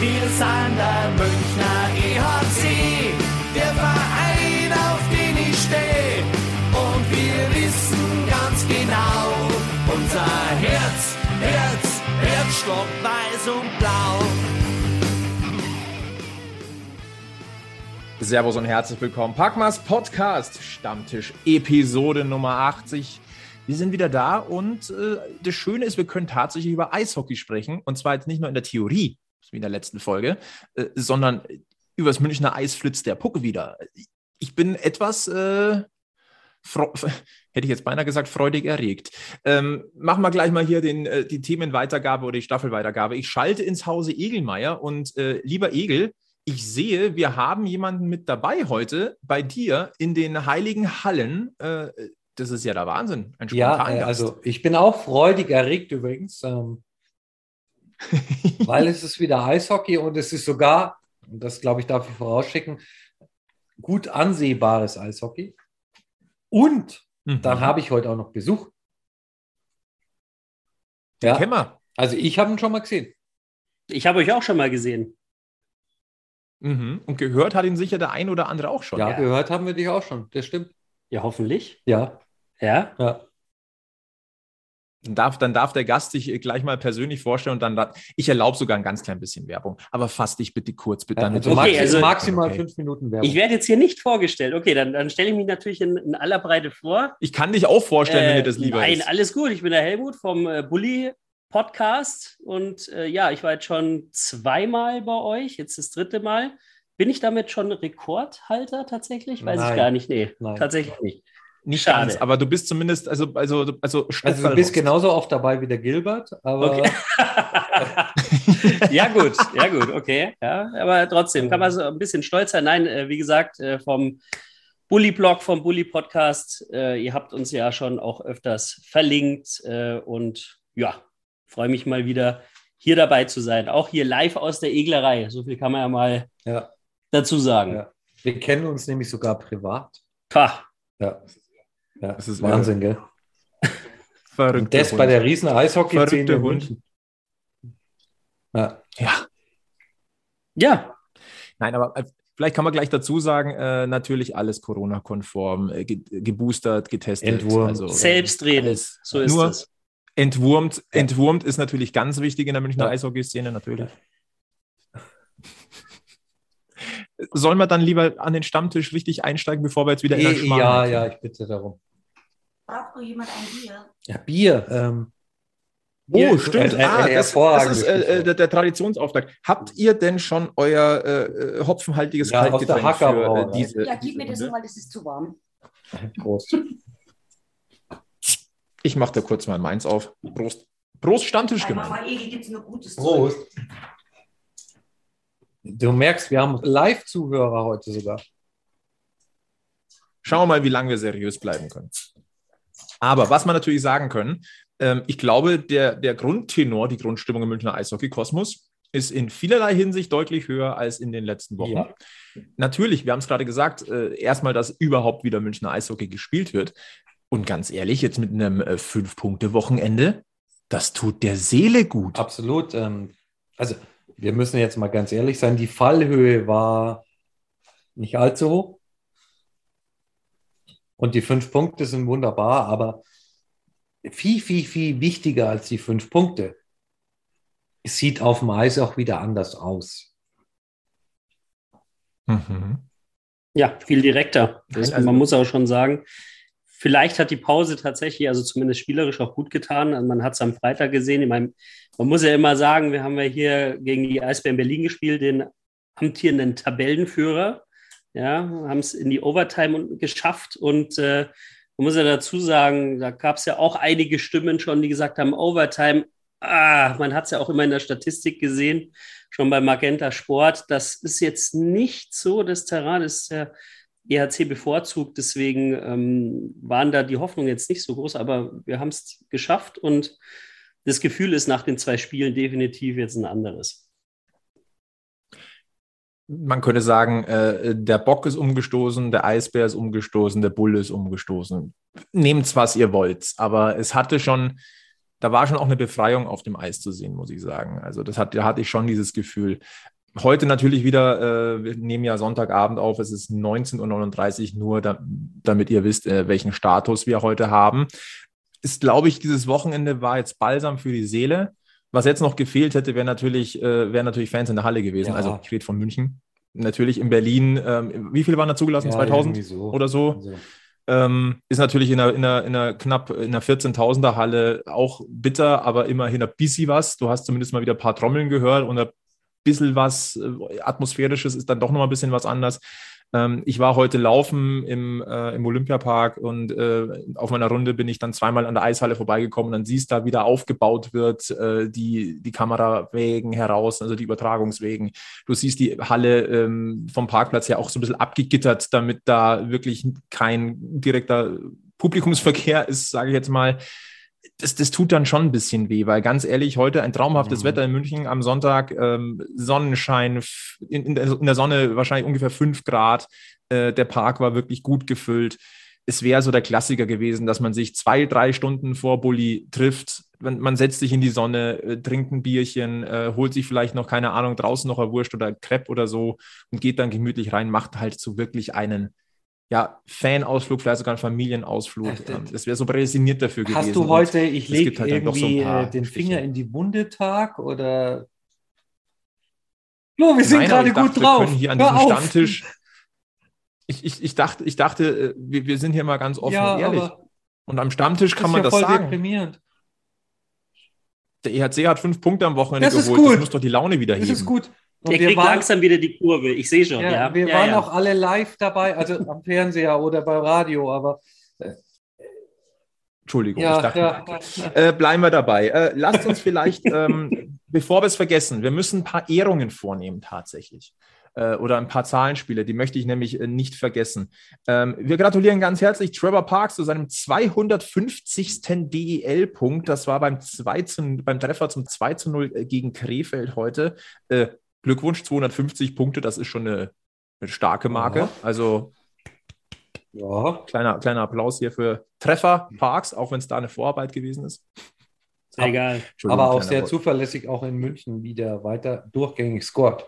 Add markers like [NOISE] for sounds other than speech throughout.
Wir sind der Münchner EHC, der Verein, auf den ich stehe. Und wir wissen ganz genau, unser Herz, Herz, Herzstock weiß und blau. Servus und herzlich willkommen. Packmas Podcast, Stammtisch, Episode Nummer 80. Wir sind wieder da und äh, das Schöne ist, wir können tatsächlich über Eishockey sprechen. Und zwar jetzt nicht nur in der Theorie, wie in der letzten Folge, äh, sondern über das Münchner Eis flitzt der Puck wieder. Ich bin etwas, äh, [LAUGHS] hätte ich jetzt beinahe gesagt, freudig erregt. Ähm, machen wir gleich mal hier den, äh, die Themenweitergabe oder die Staffelweitergabe. Ich schalte ins Hause Egelmeier und äh, lieber Egel, ich sehe, wir haben jemanden mit dabei heute bei dir in den heiligen Hallen. Äh, das ist ja der Wahnsinn. Ein ja, äh, also ich bin auch freudig erregt übrigens, ähm, weil es ist wieder Eishockey und es ist sogar, und das glaube ich darf ich vorausschicken, gut ansehbares Eishockey. Und mhm. dann habe ich heute auch noch Besuch. Den ja, wir. Also ich habe ihn schon mal gesehen. Ich habe euch auch schon mal gesehen. Mhm. Und gehört hat ihn sicher der ein oder andere auch schon. Ja, ja, gehört haben wir dich auch schon. Das stimmt. Ja, hoffentlich. Ja. Ja? Ja. Dann darf, dann darf der Gast sich gleich mal persönlich vorstellen und dann, ich erlaube sogar ein ganz klein bisschen Werbung, aber fass dich bitte kurz, bitte. Ja, also okay, also maximal okay. fünf Minuten Werbung. Ich werde jetzt hier nicht vorgestellt. Okay, dann, dann stelle ich mich natürlich in, in, aller Breite vor. Ich kann dich auch vorstellen, äh, wenn dir das lieber nein, ist. Nein, alles gut. Ich bin der Helmut vom äh, Bully Podcast und äh, ja, ich war jetzt schon zweimal bei euch, jetzt das dritte Mal. Bin ich damit schon Rekordhalter tatsächlich? Weiß Nein. ich gar nicht. Nee, Nein. tatsächlich nicht. Nicht Schade. ganz, aber du bist zumindest, also, also, also, also du bist genauso oft dabei wie der Gilbert, aber. Okay. [LAUGHS] ja, gut, ja, gut, okay. Ja, aber trotzdem kann man so ein bisschen stolz sein. Nein, äh, wie gesagt, äh, vom Bully-Blog, vom Bully-Podcast, äh, ihr habt uns ja schon auch öfters verlinkt und ja, freue mich mal wieder hier dabei zu sein. Auch hier live aus der Eglerei. So viel kann man ja mal ja dazu sagen. Ja. Wir kennen uns nämlich sogar privat. Pah. Ja. Ja. Das ist Wahnsinn, gell? [LAUGHS] Verrückt. Und das bei der riesen Eishockey-Szene in München. Ja. ja. Ja. Nein, aber äh, vielleicht kann man gleich dazu sagen, äh, natürlich alles Corona-konform, äh, ge geboostert, getestet. Entwurmt. Also, Selbstredend. So ist nur es. Entwurmt, entwurmt ist natürlich ganz wichtig in der Münchner ja. Eishockey-Szene, natürlich. Sollen wir dann lieber an den Stammtisch richtig einsteigen, bevor wir jetzt wieder in der Schmarrn Ja, ja, ich bitte darum. Braucht noch jemand ein Bier? Ja, Bier. Ähm, oh, stimmt. Ein, ein, ein ah, das, das, ist äh, der, der, Traditionsauftrag. Habt ihr denn schon euer äh, hopfenhaltiges ja, Kaltgetränk für äh, diese? Ja, gib mir das nur, weil das ist zu warm. Prost. Ich mache da kurz mal meins auf. Prost. Prost, Stammtisch gemacht. Prost. Du merkst, wir haben Live-Zuhörer heute sogar. Schauen wir mal, wie lange wir seriös bleiben können. Aber was man natürlich sagen können, ähm, ich glaube, der, der Grundtenor, die Grundstimmung im Münchner Eishockey-Kosmos ist in vielerlei Hinsicht deutlich höher als in den letzten Wochen. Ja. Natürlich, wir haben es gerade gesagt, äh, erstmal, dass überhaupt wieder Münchner Eishockey gespielt wird. Und ganz ehrlich, jetzt mit einem äh, Fünf-Punkte-Wochenende, das tut der Seele gut. Absolut. Ähm, also wir müssen jetzt mal ganz ehrlich sein, die Fallhöhe war nicht allzu hoch. Und die fünf Punkte sind wunderbar, aber viel, viel, viel wichtiger als die fünf Punkte. Es sieht auf dem Eis auch wieder anders aus. Mhm. Ja, viel direkter. Das, also, man muss auch schon sagen, Vielleicht hat die Pause tatsächlich, also zumindest spielerisch auch gut getan. Also man hat es am Freitag gesehen. Ich meine, man muss ja immer sagen, wir haben ja hier gegen die Eisbären Berlin gespielt, den amtierenden Tabellenführer. Ja, haben es in die Overtime geschafft und äh, man muss ja dazu sagen, da gab es ja auch einige Stimmen schon, die gesagt haben, Overtime, ah, man hat es ja auch immer in der Statistik gesehen, schon bei Magenta Sport. Das ist jetzt nicht so das Terrain, ist ja EHC bevorzugt. Deswegen ähm, waren da die Hoffnungen jetzt nicht so groß, aber wir haben es geschafft und das Gefühl ist nach den zwei Spielen definitiv jetzt ein anderes. Man könnte sagen, äh, der Bock ist umgestoßen, der Eisbär ist umgestoßen, der Bulle ist umgestoßen. Nehmt was ihr wollt, aber es hatte schon da war schon auch eine Befreiung auf dem Eis zu sehen, muss ich sagen. Also das hat, da hatte ich schon dieses Gefühl. Heute natürlich wieder, äh, wir nehmen ja Sonntagabend auf, es ist 19.39 Uhr, nur da, damit ihr wisst, äh, welchen Status wir heute haben. Ist, glaube ich, dieses Wochenende war jetzt balsam für die Seele. Was jetzt noch gefehlt hätte, wäre natürlich, äh, wären natürlich Fans in der Halle gewesen. Ja. Also ich rede von München. Natürlich in Berlin, ähm, wie viele waren da zugelassen? Ja, 2000 so. oder so. so. Ähm, ist natürlich in einer, in einer, in einer knapp in einer 14.000er Halle auch bitter, aber immerhin ein bisschen was. Du hast zumindest mal wieder ein paar Trommeln gehört und ein bisschen was äh, Atmosphärisches ist dann doch noch mal ein bisschen was anders. Ähm, ich war heute laufen im, äh, im Olympiapark und äh, auf meiner Runde bin ich dann zweimal an der Eishalle vorbeigekommen und dann siehst du da wieder aufgebaut wird, äh, die, die Kamerawegen heraus, also die Übertragungswegen. Du siehst die Halle ähm, vom Parkplatz her auch so ein bisschen abgegittert, damit da wirklich kein direkter Publikumsverkehr ist, sage ich jetzt mal das, das tut dann schon ein bisschen weh, weil ganz ehrlich, heute ein traumhaftes mhm. Wetter in München am Sonntag, ähm, Sonnenschein, in, in, der, in, der, Sonne wahrscheinlich ungefähr fünf Grad. Äh, der Park war wirklich gut gefüllt. Es wäre so der Klassiker gewesen, dass man sich zwei, drei Stunden vor Bulli trifft. Man, man setzt sich in die Sonne, äh, trinkt ein Bierchen, äh, holt sich vielleicht noch, keine Ahnung, draußen noch ein Wurst oder Crepe oder so und geht dann gemütlich rein, macht halt so wirklich einen ja, Fanausflug, vielleicht sogar ein Familienausflug. Das wäre so prädestiniert dafür Hast gewesen. Hast du heute, ich lege halt irgendwie so den Finger in die Wunde Tag oder? Jo, wir sind gerade gut dachte, drauf. Wir können hier an diesem Stammtisch. Ich, ich, ich, dachte, ich dachte, äh, wir, wir sind hier mal ganz offen ja, und ehrlich. Und am Stammtisch kann man ja das voll sagen. Deprimierend. Der EHC hat fünf Punkte am Wochenende das geholt. Ist gut. Das muss doch die Laune wieder heben. Das ist gut. Und Der kriegt waren, langsam wieder die Kurve. Ich sehe schon. Ja, ja. Wir ja, waren auch alle live dabei, also [LAUGHS] am Fernseher oder beim Radio, aber. Äh, Entschuldigung, ich dachte, äh, bleiben wir dabei. Äh, lasst uns vielleicht, [LAUGHS] ähm, bevor wir es vergessen, wir müssen ein paar Ehrungen vornehmen tatsächlich. Äh, oder ein paar Zahlenspiele, die möchte ich nämlich äh, nicht vergessen. Ähm, wir gratulieren ganz herzlich Trevor Parks zu seinem 250. DEL-Punkt. Das war beim, 2 zu, beim Treffer zum 2 zu 0 äh, gegen Krefeld heute. Glückwunsch, 250 Punkte, das ist schon eine, eine starke Marke. Ja. Also ja. Kleiner, kleiner Applaus hier für Treffer Parks, auch wenn es da eine Vorarbeit gewesen ist. Sehr geil. Aber auch sehr Wort. zuverlässig auch in München wieder weiter durchgängig scored.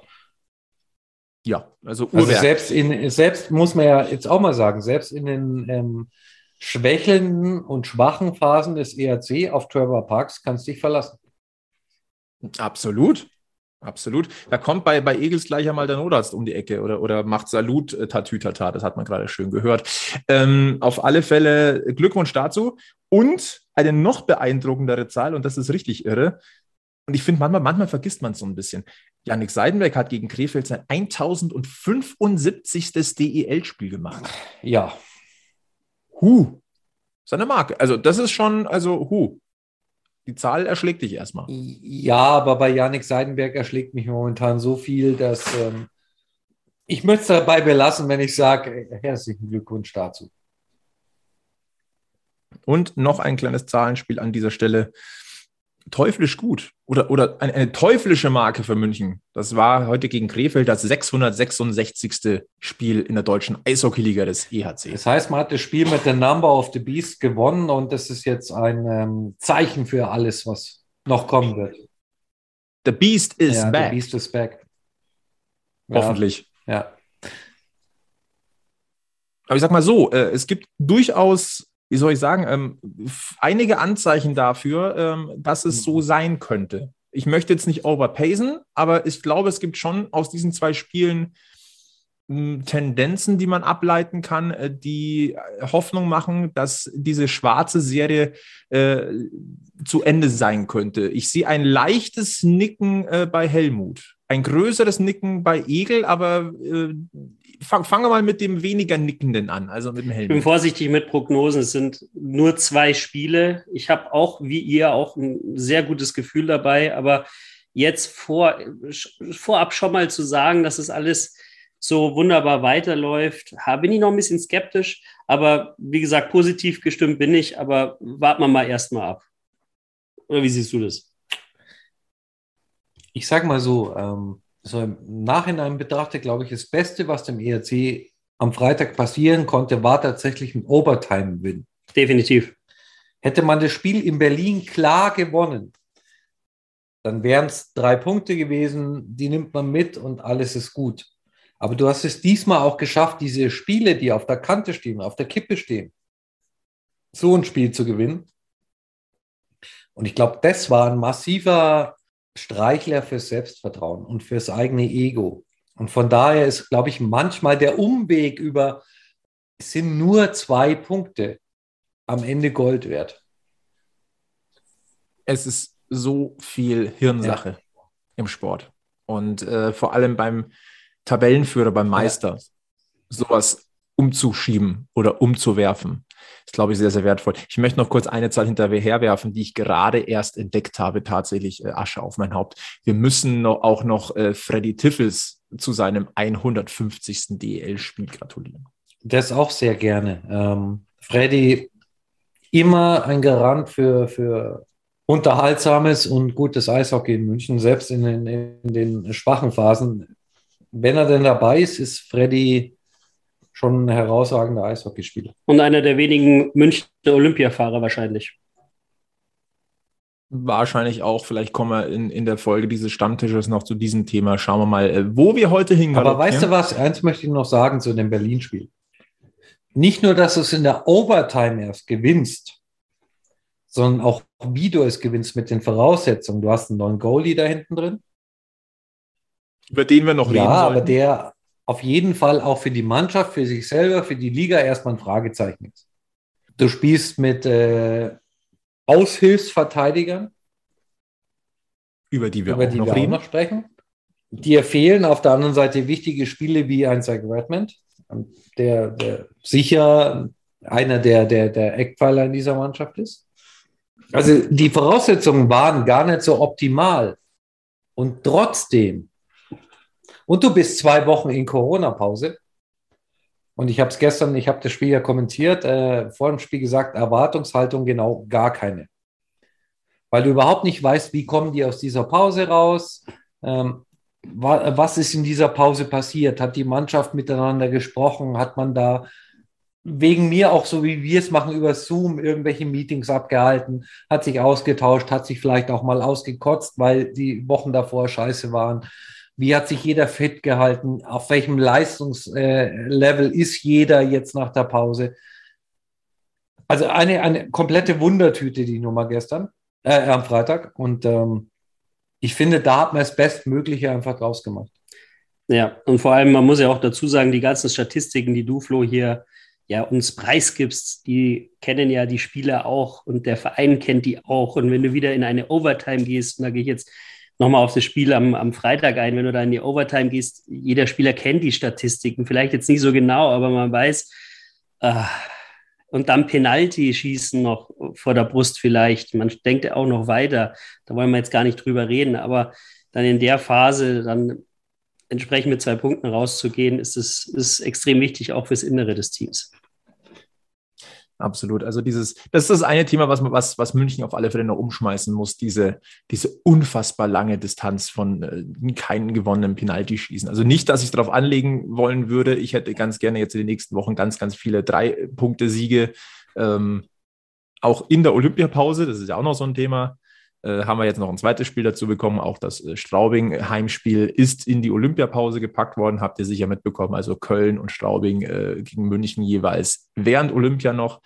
Ja, also, also selbst in selbst muss man ja jetzt auch mal sagen, selbst in den ähm, schwächelnden und schwachen Phasen des ERC auf Trevor Parks kannst du dich verlassen. Absolut. Absolut. Da kommt bei, bei Egels gleich einmal der Notarzt um die Ecke oder, oder macht Salut äh, Tatütata. Das hat man gerade schön gehört. Ähm, auf alle Fälle Glückwunsch dazu. Und eine noch beeindruckendere Zahl, und das ist richtig irre. Und ich finde, manchmal, manchmal vergisst man es so ein bisschen. Janik Seidenberg hat gegen Krefeld sein 1075. DEL-Spiel gemacht. Ja. Huh. Seine Marke. Also, das ist schon, also, huh die Zahl erschlägt dich erstmal. Ja, aber bei Janik Seidenberg erschlägt mich momentan so viel, dass ähm, ich möchte es dabei belassen, wenn ich sage, herzlichen Glückwunsch dazu. Und noch ein kleines Zahlenspiel an dieser Stelle teuflisch gut oder, oder eine, eine, teuflische Marke für München. Das war heute gegen Krefeld das 666. Spiel in der deutschen Eishockeyliga des EHC. Das heißt, man hat das Spiel mit der Number of the Beast gewonnen und das ist jetzt ein ähm, Zeichen für alles, was noch kommen wird. The Beast is ja, back. The Beast is back. Hoffentlich. Ja. ja. Aber ich sag mal so, äh, es gibt durchaus wie soll ich sagen, ähm, einige Anzeichen dafür, ähm, dass es so mhm. sein könnte. Ich möchte jetzt nicht overpacen, aber ich glaube, es gibt schon aus diesen zwei Spielen hm, Tendenzen, die man ableiten kann, äh, die Hoffnung machen, dass diese schwarze Serie äh, zu Ende sein könnte. Ich sehe ein leichtes Nicken äh, bei Helmut, ein größeres Nicken bei Egel, aber äh, fang, fange mal mit dem weniger Nickenden an, also mit dem Helm. Ich bin vorsichtig mit Prognosen. Es sind nur zwei Spiele. Ich habe auch, wie ihr, auch ein sehr gutes Gefühl dabei. Aber jetzt vor, vorab schon mal zu sagen, dass es alles so wunderbar weiterläuft, bin ich noch ein bisschen skeptisch. Aber wie gesagt, positiv gestimmt bin ich. Aber warten wir mal erstmal ab. Oder wie siehst du das? Ich sage mal so, ähm, so im Nachhinein betrachtet, glaube ich, das Beste, was dem ERC am Freitag passieren konnte, war tatsächlich ein Overtime-Win. Definitiv. Hätte man das Spiel in Berlin klar gewonnen, dann wären es drei Punkte gewesen, die nimmt man mit und alles ist gut. Aber du hast es diesmal auch geschafft, diese Spiele, die auf der Kante stehen, auf der Kippe stehen, so ein Spiel zu gewinnen. Und ich glaube, das war ein massiver Streichler fürs Selbstvertrauen und fürs eigene Ego. Und von daher ist, glaube ich, manchmal der Umweg über, es sind nur zwei Punkte am Ende Gold wert. Es ist so viel Hirnsache ja. im Sport. Und äh, vor allem beim Tabellenführer, beim Meister, ja. sowas umzuschieben oder umzuwerfen, ist, glaube ich, sehr, sehr wertvoll. Ich möchte noch kurz eine Zahl hinterherwerfen, die ich gerade erst entdeckt habe, tatsächlich äh, Asche auf mein Haupt. Wir müssen noch, auch noch äh, Freddy Tiffels zu seinem 150. DL-Spiel gratulieren. Das auch sehr gerne. Ähm, Freddy, immer ein Garant für, für unterhaltsames und gutes Eishockey in München, selbst in den, in den schwachen Phasen. Wenn er denn dabei ist, ist Freddy schon ein herausragender Eishockeyspieler. Und einer der wenigen Münchner Olympiafahrer wahrscheinlich. Wahrscheinlich auch. Vielleicht kommen wir in, in der Folge dieses Stammtisches noch zu diesem Thema. Schauen wir mal, äh, wo wir heute hingehen. Aber weißt du was? Eins möchte ich noch sagen zu dem Berlin-Spiel. Nicht nur, dass du es in der Overtime erst gewinnst, sondern auch, wie du es gewinnst mit den Voraussetzungen. Du hast einen neuen Goalie da hinten drin. Über den wir noch ja, reden. Ja, aber der auf jeden Fall auch für die Mannschaft, für sich selber, für die Liga erstmal ein Fragezeichen ist. Du spielst mit äh, Aushilfsverteidigern, über die wir, über auch, die noch wir auch noch sprechen. Dir fehlen auf der anderen Seite wichtige Spiele wie ein Zach Redmond, der, der sicher einer der, der, der Eckpfeiler in dieser Mannschaft ist. Also die Voraussetzungen waren gar nicht so optimal. Und trotzdem und du bist zwei Wochen in Corona-Pause. Und ich habe es gestern, ich habe das Spiel ja kommentiert, äh, vor dem Spiel gesagt, Erwartungshaltung genau gar keine. Weil du überhaupt nicht weißt, wie kommen die aus dieser Pause raus. Ähm, wa was ist in dieser Pause passiert? Hat die Mannschaft miteinander gesprochen? Hat man da wegen mir auch so, wie wir es machen, über Zoom irgendwelche Meetings abgehalten, hat sich ausgetauscht, hat sich vielleicht auch mal ausgekotzt, weil die Wochen davor scheiße waren. Wie hat sich jeder fit gehalten? Auf welchem Leistungslevel ist jeder jetzt nach der Pause? Also eine, eine komplette Wundertüte, die Nummer gestern, äh, am Freitag. Und ähm, ich finde, da hat man das Bestmögliche einfach draus gemacht. Ja, und vor allem, man muss ja auch dazu sagen, die ganzen Statistiken, die du, Flo, hier ja, uns preisgibst, die kennen ja die Spieler auch und der Verein kennt die auch. Und wenn du wieder in eine Overtime gehst, und da gehe ich jetzt nochmal auf das Spiel am, am Freitag ein, wenn du da in die Overtime gehst, jeder Spieler kennt die Statistiken, vielleicht jetzt nicht so genau, aber man weiß, äh, und dann Penalty schießen noch vor der Brust vielleicht. Man denkt auch noch weiter. Da wollen wir jetzt gar nicht drüber reden. Aber dann in der Phase dann entsprechend mit zwei Punkten rauszugehen, ist ist extrem wichtig, auch fürs Innere des Teams. Absolut. Also dieses, das ist das eine Thema, was, was, was München auf alle Fälle noch umschmeißen muss, diese, diese unfassbar lange Distanz von äh, keinen gewonnenen Penalty-Schießen. Also nicht, dass ich darauf anlegen wollen würde. Ich hätte ganz gerne jetzt in den nächsten Wochen ganz, ganz viele Drei-Punkte-Siege. Ähm, auch in der Olympiapause, das ist ja auch noch so ein Thema. Äh, haben wir jetzt noch ein zweites Spiel dazu bekommen. Auch das äh, Straubing-Heimspiel ist in die Olympiapause gepackt worden, habt ihr sicher mitbekommen. Also Köln und Straubing äh, gegen München jeweils während Olympia noch.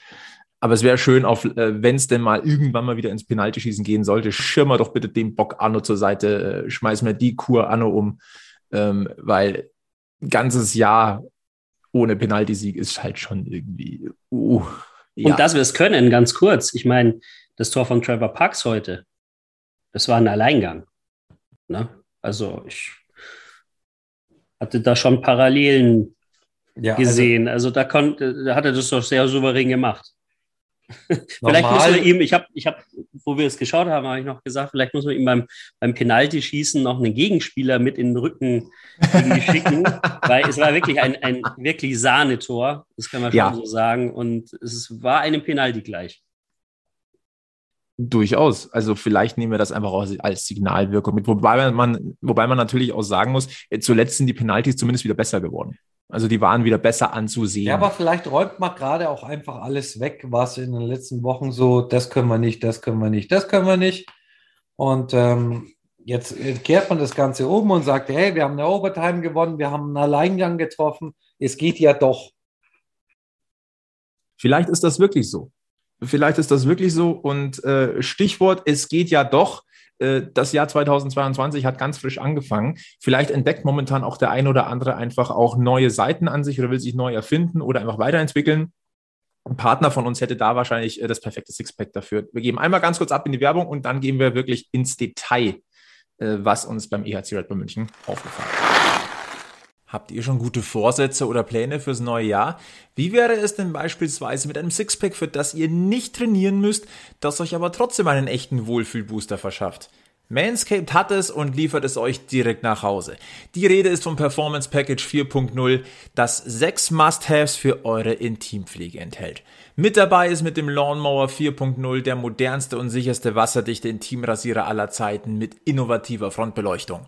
Aber es wäre schön, äh, wenn es denn mal irgendwann mal wieder ins Penaltyschießen gehen sollte, schirmer doch bitte den Bock Anno zur Seite, schmeiß mir die Kur Anno um, ähm, weil ein ganzes Jahr ohne Penaltysieg ist halt schon irgendwie. Uh, ja. Und dass wir es können, ganz kurz. Ich meine, das Tor von Trevor Parks heute, das war ein Alleingang. Ne? Also ich hatte da schon Parallelen ja, also gesehen. Also, also da, konnte, da hat er das doch sehr souverän gemacht. [LAUGHS] vielleicht muss man ihm, ich habe, ich hab, wo wir es geschaut haben, habe ich noch gesagt, vielleicht muss man ihm beim, beim Penalty-Schießen noch einen Gegenspieler mit in den Rücken schicken, [LAUGHS] weil es war wirklich ein, ein wirklich Sahnetor, das kann man schon ja. so sagen. Und es war einem Penalty gleich. Durchaus. Also vielleicht nehmen wir das einfach auch als Signalwirkung mit. Wobei man, wobei man natürlich auch sagen muss, zuletzt sind die Penalties zumindest wieder besser geworden. Also die waren wieder besser anzusehen. Ja, aber vielleicht räumt man gerade auch einfach alles weg, was in den letzten Wochen so, das können wir nicht, das können wir nicht, das können wir nicht. Und ähm, jetzt kehrt man das Ganze um und sagt, hey, wir haben eine Overtime gewonnen, wir haben einen Alleingang getroffen, es geht ja doch. Vielleicht ist das wirklich so. Vielleicht ist das wirklich so. Und äh, Stichwort, es geht ja doch. Äh, das Jahr 2022 hat ganz frisch angefangen. Vielleicht entdeckt momentan auch der ein oder andere einfach auch neue Seiten an sich oder will sich neu erfinden oder einfach weiterentwickeln. Ein Partner von uns hätte da wahrscheinlich äh, das perfekte Sixpack dafür. Wir geben einmal ganz kurz ab in die Werbung und dann gehen wir wirklich ins Detail, äh, was uns beim EHC Red Bull München aufgefallen ist. Habt ihr schon gute Vorsätze oder Pläne fürs neue Jahr? Wie wäre es denn beispielsweise mit einem Sixpack, für das ihr nicht trainieren müsst, das euch aber trotzdem einen echten Wohlfühlbooster verschafft? Manscaped hat es und liefert es euch direkt nach Hause. Die Rede ist vom Performance Package 4.0, das sechs Must-Haves für eure Intimpflege enthält. Mit dabei ist mit dem Lawnmower 4.0 der modernste und sicherste wasserdichte Intimrasierer aller Zeiten mit innovativer Frontbeleuchtung.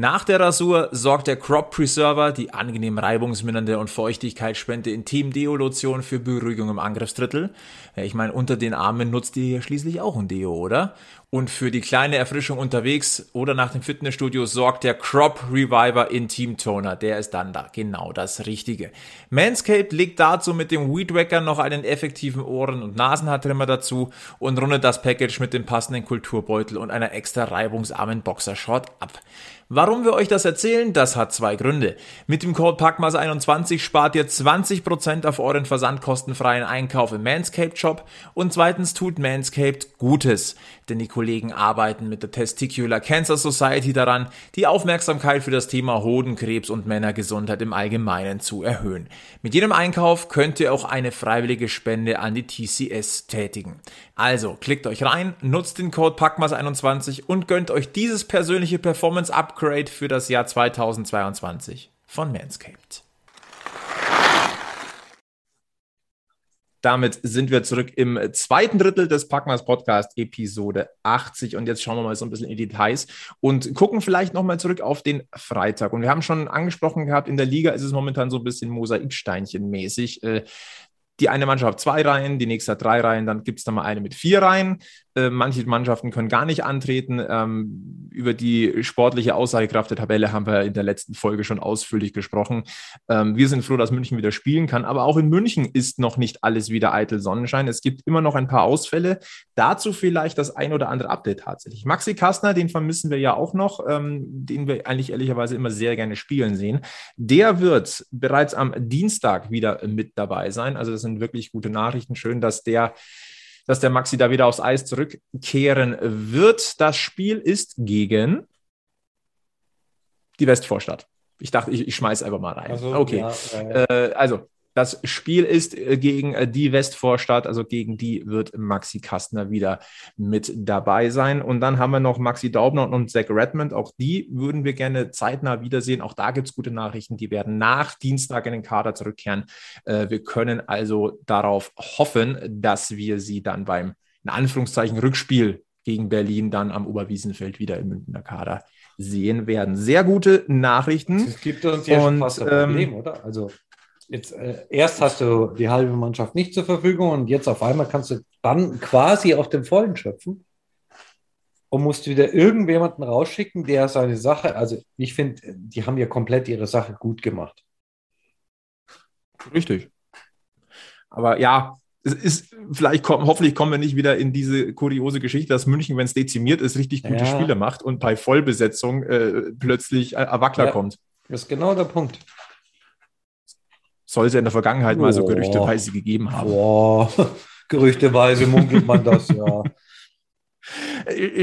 Nach der Rasur sorgt der Crop Preserver, die angenehm reibungsmindernde und Feuchtigkeitsspende Intim Deo-Lotion für Beruhigung im Angriffsdrittel. Ich meine, unter den Armen nutzt ihr ja schließlich auch ein Deo, oder? Und für die kleine Erfrischung unterwegs oder nach dem Fitnessstudio sorgt der Crop Reviver Intim Toner. Der ist dann da genau das Richtige. Manscaped legt dazu mit dem Weed Wacker noch einen effektiven Ohren- und Nasenhaartrimmer dazu und rundet das Package mit dem passenden Kulturbeutel und einer extra reibungsarmen Boxershort ab. Warum wir euch das erzählen, das hat zwei Gründe. Mit dem Code PACMAS21 spart ihr 20% auf euren versandkostenfreien Einkauf im Manscaped Shop und zweitens tut Manscaped Gutes, denn die Kollegen arbeiten mit der Testicular Cancer Society daran, die Aufmerksamkeit für das Thema Hodenkrebs und Männergesundheit im Allgemeinen zu erhöhen. Mit jedem Einkauf könnt ihr auch eine freiwillige Spende an die TCS tätigen. Also klickt euch rein, nutzt den Code PACMAS21 und gönnt euch dieses persönliche Performance Upgrade für das Jahr 2022 von Manscaped. Damit sind wir zurück im zweiten Drittel des Packmas Podcast, Episode 80. Und jetzt schauen wir mal so ein bisschen in die Details und gucken vielleicht nochmal zurück auf den Freitag. Und wir haben schon angesprochen gehabt, in der Liga ist es momentan so ein bisschen Mosaiksteinchen-mäßig. Die eine Mannschaft hat zwei Reihen, die nächste hat drei Reihen, dann gibt es da mal eine mit vier Reihen. Äh, manche Mannschaften können gar nicht antreten. Ähm, über die sportliche Aussagekraft der Tabelle haben wir in der letzten Folge schon ausführlich gesprochen. Ähm, wir sind froh, dass München wieder spielen kann, aber auch in München ist noch nicht alles wieder eitel Sonnenschein. Es gibt immer noch ein paar Ausfälle. Dazu vielleicht das ein oder andere Update tatsächlich. Maxi Kastner, den vermissen wir ja auch noch, ähm, den wir eigentlich ehrlicherweise immer sehr gerne spielen sehen. Der wird bereits am Dienstag wieder mit dabei sein. Also das sind wirklich gute Nachrichten. Schön, dass der dass der Maxi da wieder aufs Eis zurückkehren wird. Das Spiel ist gegen die Westvorstadt. Ich dachte, ich, ich schmeiß einfach mal rein. Also, okay. Ja, äh, also, das Spiel ist äh, gegen äh, die Westvorstadt, also gegen die wird Maxi Kastner wieder mit dabei sein. Und dann haben wir noch Maxi Daubner und Zach Redmond. Auch die würden wir gerne zeitnah wiedersehen. Auch da gibt es gute Nachrichten. Die werden nach Dienstag in den Kader zurückkehren. Äh, wir können also darauf hoffen, dass wir sie dann beim, in Anführungszeichen, Rückspiel gegen Berlin dann am Oberwiesenfeld wieder im Münchner Kader sehen werden. Sehr gute Nachrichten. Es gibt uns ja und, schon fast ein Problem, ähm, oder? Also jetzt äh, erst hast du die halbe Mannschaft nicht zur Verfügung und jetzt auf einmal kannst du dann quasi auf dem Vollen schöpfen und musst wieder irgendjemanden rausschicken, der seine Sache, also ich finde, die haben ja komplett ihre Sache gut gemacht. Richtig. Aber ja, es ist, vielleicht kommen, hoffentlich kommen wir nicht wieder in diese kuriose Geschichte, dass München, wenn es dezimiert ist, richtig gute ja. Spiele macht und bei Vollbesetzung äh, plötzlich äh, Wackler ja, kommt. Das ist genau der Punkt soll es ja in der Vergangenheit oh. mal so gerüchteweise gegeben haben. Boah. [LAUGHS] Gerüchteweise munkelt man das, ja.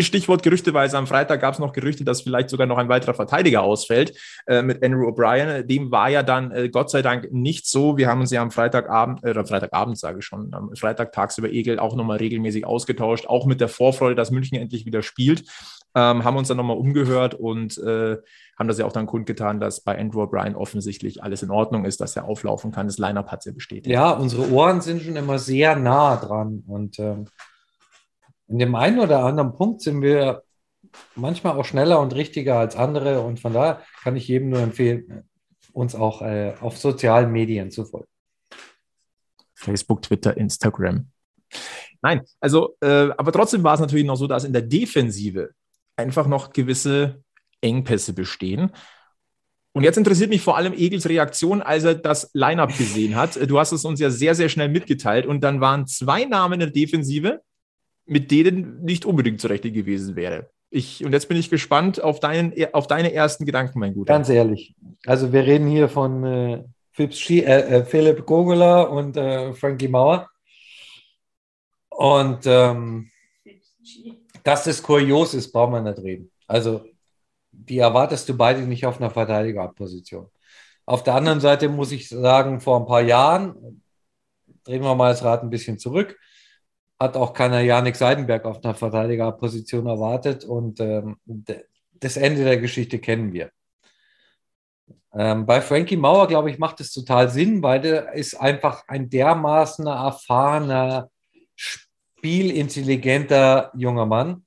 Stichwort gerüchteweise. Am Freitag gab es noch Gerüchte, dass vielleicht sogar noch ein weiterer Verteidiger ausfällt äh, mit Andrew O'Brien. Dem war ja dann äh, Gott sei Dank nicht so. Wir haben uns ja am Freitagabend, äh, oder Freitagabend sage ich schon, am Freitag tagsüber Egel auch nochmal regelmäßig ausgetauscht, auch mit der Vorfreude, dass München endlich wieder spielt. Ähm, haben uns dann nochmal umgehört und äh, haben das ja auch dann kundgetan, dass bei Andrew O'Brien offensichtlich alles in Ordnung ist, dass er auflaufen kann. Das Line-Up hat sie bestätigt. Ja, unsere Ohren sind schon immer sehr nah dran und ähm, in dem einen oder anderen Punkt sind wir manchmal auch schneller und richtiger als andere und von daher kann ich jedem nur empfehlen, uns auch äh, auf sozialen Medien zu folgen. Facebook, Twitter, Instagram. Nein, also, äh, aber trotzdem war es natürlich noch so, dass in der Defensive einfach noch gewisse Engpässe bestehen. Und jetzt interessiert mich vor allem Egels Reaktion, als er das Lineup gesehen hat. Du hast es uns ja sehr, sehr schnell mitgeteilt. Und dann waren zwei Namen in der Defensive, mit denen nicht unbedingt zurecht gewesen wäre. Ich, und jetzt bin ich gespannt auf, deinen, auf deine ersten Gedanken, mein Guter. Ganz ehrlich. Also wir reden hier von äh, Philipp, äh, äh, Philipp Gogola und äh, Frankie Mauer. Und ähm, dass das kurios ist, braucht man nicht reden. Also die erwartest du beide nicht auf einer Verteidigerposition. Auf der anderen Seite muss ich sagen, vor ein paar Jahren, drehen wir mal das Rad ein bisschen zurück, hat auch keiner Janik Seidenberg auf einer Verteidigerposition erwartet und ähm, das Ende der Geschichte kennen wir. Ähm, bei Frankie Mauer, glaube ich, macht es total Sinn, weil der ist einfach ein dermaßen erfahrener, spielintelligenter junger Mann